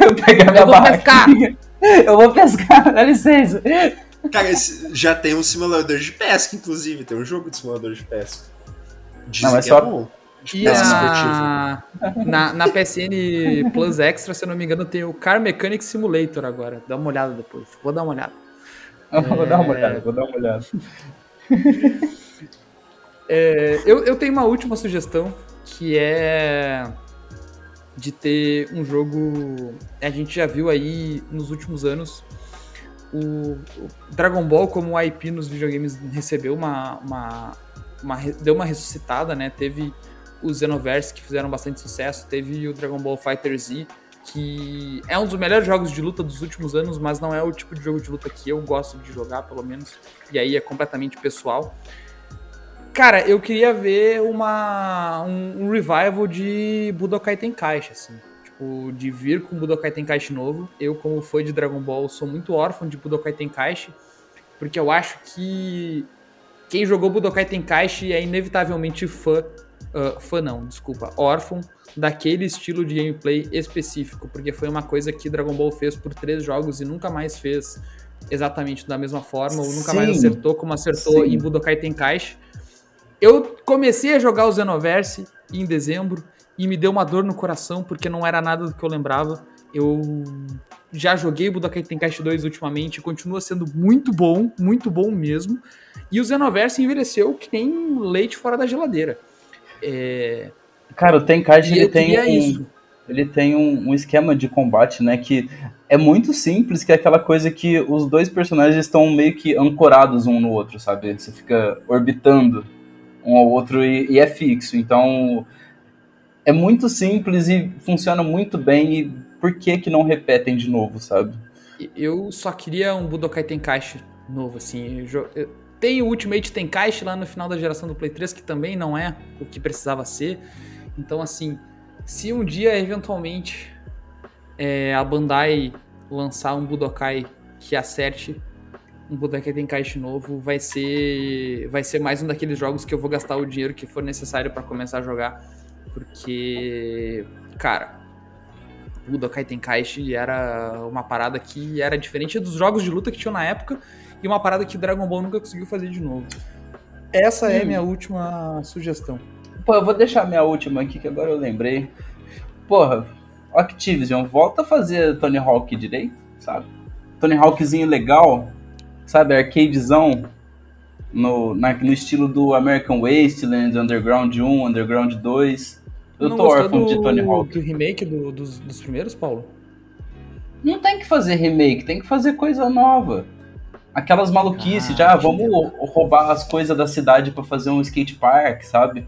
eu pegar minha barraquinha. Eu vou pescar, dá licença. Cara, esse, já tem um simulador de pesca, inclusive. Tem um jogo de simulador de pesca. Dizem não, é só... É bom. E a... na, na PSN Plus Extra, se eu não me engano, tem o Car Mechanic Simulator agora. Dá uma olhada depois. Vou dar uma olhada. É... Vou dar uma olhada, vou dar uma olhada. É, eu, eu tenho uma última sugestão, que é de ter um jogo. A gente já viu aí nos últimos anos o, Dragon Ball como IP nos videogames recebeu uma, uma, uma, deu uma ressuscitada, né? Teve os Xenoverse que fizeram bastante sucesso, teve o Dragon Ball Fighter Z que é um dos melhores jogos de luta dos últimos anos, mas não é o tipo de jogo de luta que eu gosto de jogar, pelo menos. E aí é completamente pessoal. Cara, eu queria ver uma, um, um revival de Budokai Tenkaichi, assim tipo, de vir com Budokai Tenkaichi novo. Eu, como fã de Dragon Ball, sou muito órfão de Budokai Tenkaichi, porque eu acho que quem jogou Budokai Tenkaichi é inevitavelmente fã, uh, fã não, desculpa, órfão daquele estilo de gameplay específico, porque foi uma coisa que Dragon Ball fez por três jogos e nunca mais fez exatamente da mesma forma, ou nunca Sim. mais acertou como acertou Sim. em Budokai Tenkaichi. Eu comecei a jogar o Xenoverse em dezembro, e me deu uma dor no coração porque não era nada do que eu lembrava. Eu já joguei Budokai Tenkaichi 2 ultimamente, continua sendo muito bom, muito bom mesmo. E o Xenoverse envelheceu que nem leite fora da geladeira. É... Cara, o Tenkaichi ele tem, um, ele tem um, um, esquema de combate, né, que é muito simples, que é aquela coisa que os dois personagens estão meio que ancorados um no outro, sabe? Você fica orbitando um ao outro e, e é fixo. Então, é muito simples e funciona muito bem. E por que que não repetem de novo, sabe? Eu só queria um Budokai Tenkaichi novo, assim. Tem o Ultimate Tenkaichi lá no final da geração do Play 3, que também não é o que precisava ser. Então, assim, se um dia, eventualmente, é, a Bandai lançar um Budokai que acerte um Budokai Tenkaichi novo, vai ser, vai ser mais um daqueles jogos que eu vou gastar o dinheiro que for necessário para começar a jogar porque, cara, Budokai Tenkaichi era uma parada que era diferente dos jogos de luta que tinham na época e uma parada que Dragon Ball nunca conseguiu fazer de novo. Essa hum. é minha última sugestão. Pô, eu vou deixar minha última aqui que agora eu lembrei. Porra, Activision, volta a fazer Tony Hawk direito, sabe? Tony Hawkzinho legal, sabe? Arcadezão no, na, no estilo do American Wasteland, Underground 1, Underground 2. Eu não tô órfão de Tony Hawk. Do remake do, dos, dos primeiros, Paulo? Não tem que fazer remake, tem que fazer coisa nova. Aquelas maluquices, ah, já vamos roubar as coisas da cidade para fazer um skate park, sabe?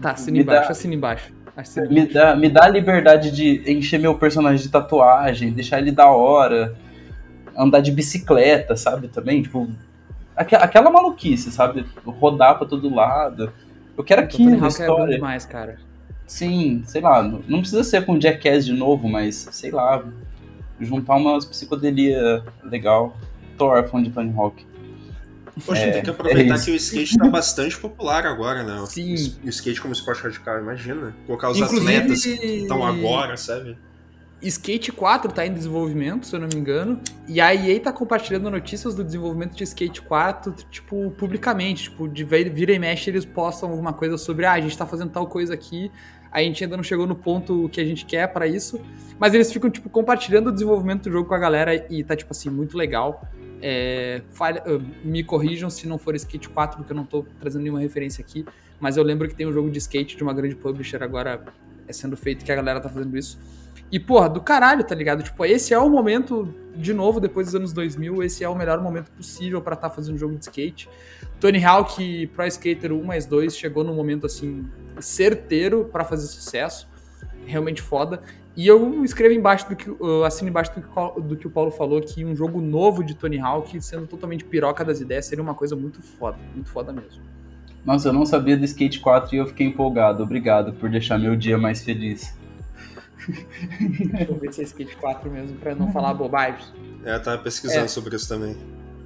Tá, assina embaixo, dá, assina embaixo. Assina me, Dá, me dá a liberdade de encher meu personagem de tatuagem, deixar ele da hora. andar de bicicleta, sabe? Também, tipo, aquela maluquice, sabe? Rodar pra todo lado. Eu quero aquilo, a é história. É demais, cara. Sim, sei lá, não precisa ser com Jackass de novo, mas sei lá, juntar umas psicodelia legal. Tô órfão de Tony Hawk. Poxa, é, tem que aproveitar é que o skate tá bastante popular agora, né? Sim. O skate como esporte radical, imagina. Colocar os Inclusive... atletas que estão agora, sabe? Skate 4 tá em desenvolvimento, se eu não me engano, e a EA tá compartilhando notícias do desenvolvimento de Skate 4, tipo, publicamente, tipo, de vira e mexe eles postam alguma coisa sobre, ah, a gente tá fazendo tal coisa aqui, a gente ainda não chegou no ponto que a gente quer para isso, mas eles ficam, tipo, compartilhando o desenvolvimento do jogo com a galera e tá, tipo assim, muito legal. É, falha, me corrijam se não for Skate 4, porque eu não tô trazendo nenhuma referência aqui, mas eu lembro que tem um jogo de skate de uma grande publisher agora é sendo feito que a galera tá fazendo isso. E, porra, do caralho, tá ligado? Tipo, esse é o momento, de novo, depois dos anos 2000, esse é o melhor momento possível para estar tá fazendo um jogo de skate. Tony Hawk Pro Skater 1 mais 2 chegou num momento, assim, certeiro para fazer sucesso. Realmente foda. E eu escrevo embaixo do que, eu assino embaixo do que, do que o Paulo falou, que um jogo novo de Tony Hawk, sendo totalmente piroca das ideias, seria uma coisa muito foda, muito foda mesmo. Nossa, eu não sabia do Skate 4 e eu fiquei empolgado. Obrigado por deixar meu dia mais feliz. Deixa eu ver se é Skate 4 mesmo, pra não falar bobagem. É, eu tava pesquisando é. sobre isso também.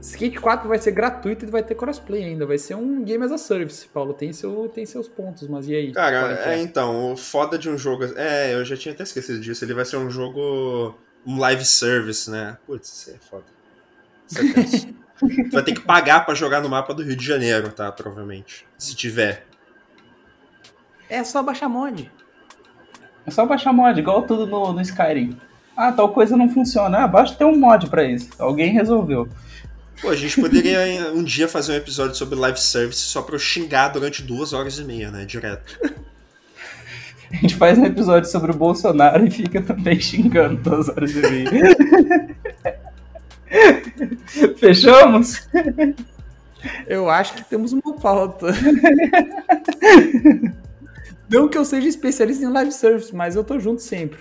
Skate 4 vai ser gratuito e vai ter crossplay ainda. Vai ser um game as a service, Paulo. Tem, seu, tem seus pontos, mas e aí? Cara, é, é, então, o foda de um jogo. É, eu já tinha até esquecido disso. Ele vai ser um jogo. Um live service, né? Putz, isso é foda. Isso é vai ter que pagar para jogar no mapa do Rio de Janeiro, tá? Provavelmente. Se tiver. É só baixar mod. É só baixar mod, igual tudo no, no Skyrim. Ah, tal coisa não funciona. Ah, basta ter um mod para isso. Alguém resolveu. Pô, a gente poderia um dia fazer um episódio sobre live service só pra eu xingar durante duas horas e meia, né? Direto. A gente faz um episódio sobre o Bolsonaro e fica também xingando duas horas e meia. Fechamos? Eu acho que temos uma pauta. Não que eu seja especialista em live service, mas eu tô junto sempre.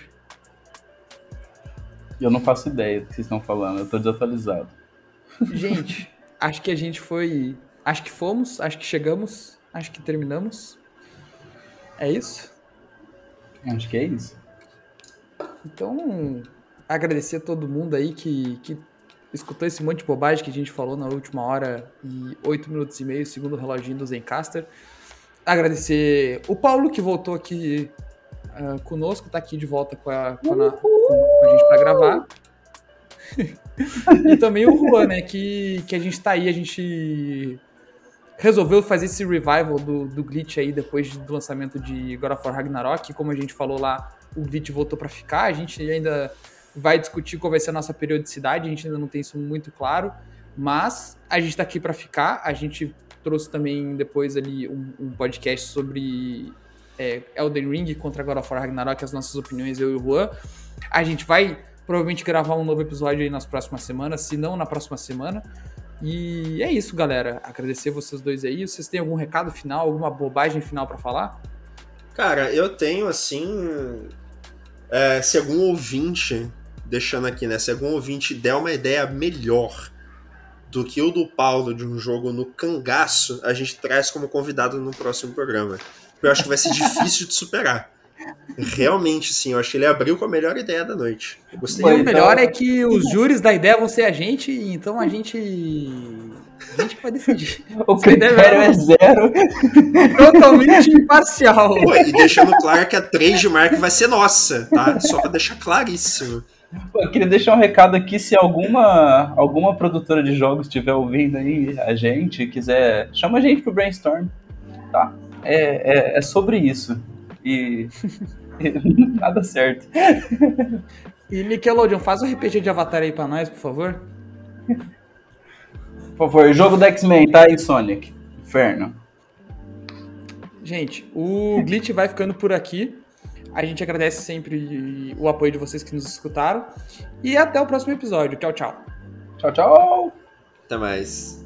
Eu não faço ideia do que vocês estão falando, eu tô desatualizado. Gente, acho que a gente foi. Acho que fomos, acho que chegamos, acho que terminamos. É isso? Acho que é isso. Então, agradecer a todo mundo aí que, que escutou esse monte de bobagem que a gente falou na última hora e 8 minutos e meio, segundo o reloginho do Zencaster agradecer o Paulo, que voltou aqui uh, conosco, tá aqui de volta com a, com a, com a gente para gravar. e também o Juan, né, que, que a gente tá aí, a gente resolveu fazer esse revival do, do Glitch aí depois do lançamento de God of War Ragnarok. Como a gente falou lá, o Glitch voltou para ficar. A gente ainda vai discutir qual vai ser a nossa periodicidade, a gente ainda não tem isso muito claro, mas a gente tá aqui para ficar. A gente trouxe também depois ali um, um podcast sobre é, Elden Ring contra God of War Ragnarok, as nossas opiniões, eu e o Juan. A gente vai provavelmente gravar um novo episódio aí nas próximas semanas, se não na próxima semana. E é isso, galera. Agradecer vocês dois aí. Vocês têm algum recado final, alguma bobagem final para falar? Cara, eu tenho assim. É, se algum ouvinte, deixando aqui, né? Se algum ouvinte der uma ideia melhor do que o do Paulo de um jogo no cangaço, a gente traz como convidado no próximo programa. Eu acho que vai ser difícil de superar. Realmente, sim, eu acho que ele abriu com a melhor ideia da noite. gostei. o melhor é que os júris da ideia vão ser a gente, então a gente. A gente que vai decidir. O critério é zero. Totalmente imparcial. Pô, e deixando claro que a 3 de Mark vai ser nossa, tá? Só pra deixar claríssimo. Eu queria deixar um recado aqui, se alguma, alguma produtora de jogos estiver ouvindo aí a gente, quiser, chama a gente pro brainstorm, tá? É, é, é sobre isso. E, nada certo. E Nickelodeon, faz um RPG de Avatar aí pra nós, por favor. Por favor, jogo do X-Men, tá aí, Sonic. Inferno. Gente, o Glitch vai ficando por aqui. A gente agradece sempre o apoio de vocês que nos escutaram. E até o próximo episódio. Tchau, tchau. Tchau, tchau. Até mais.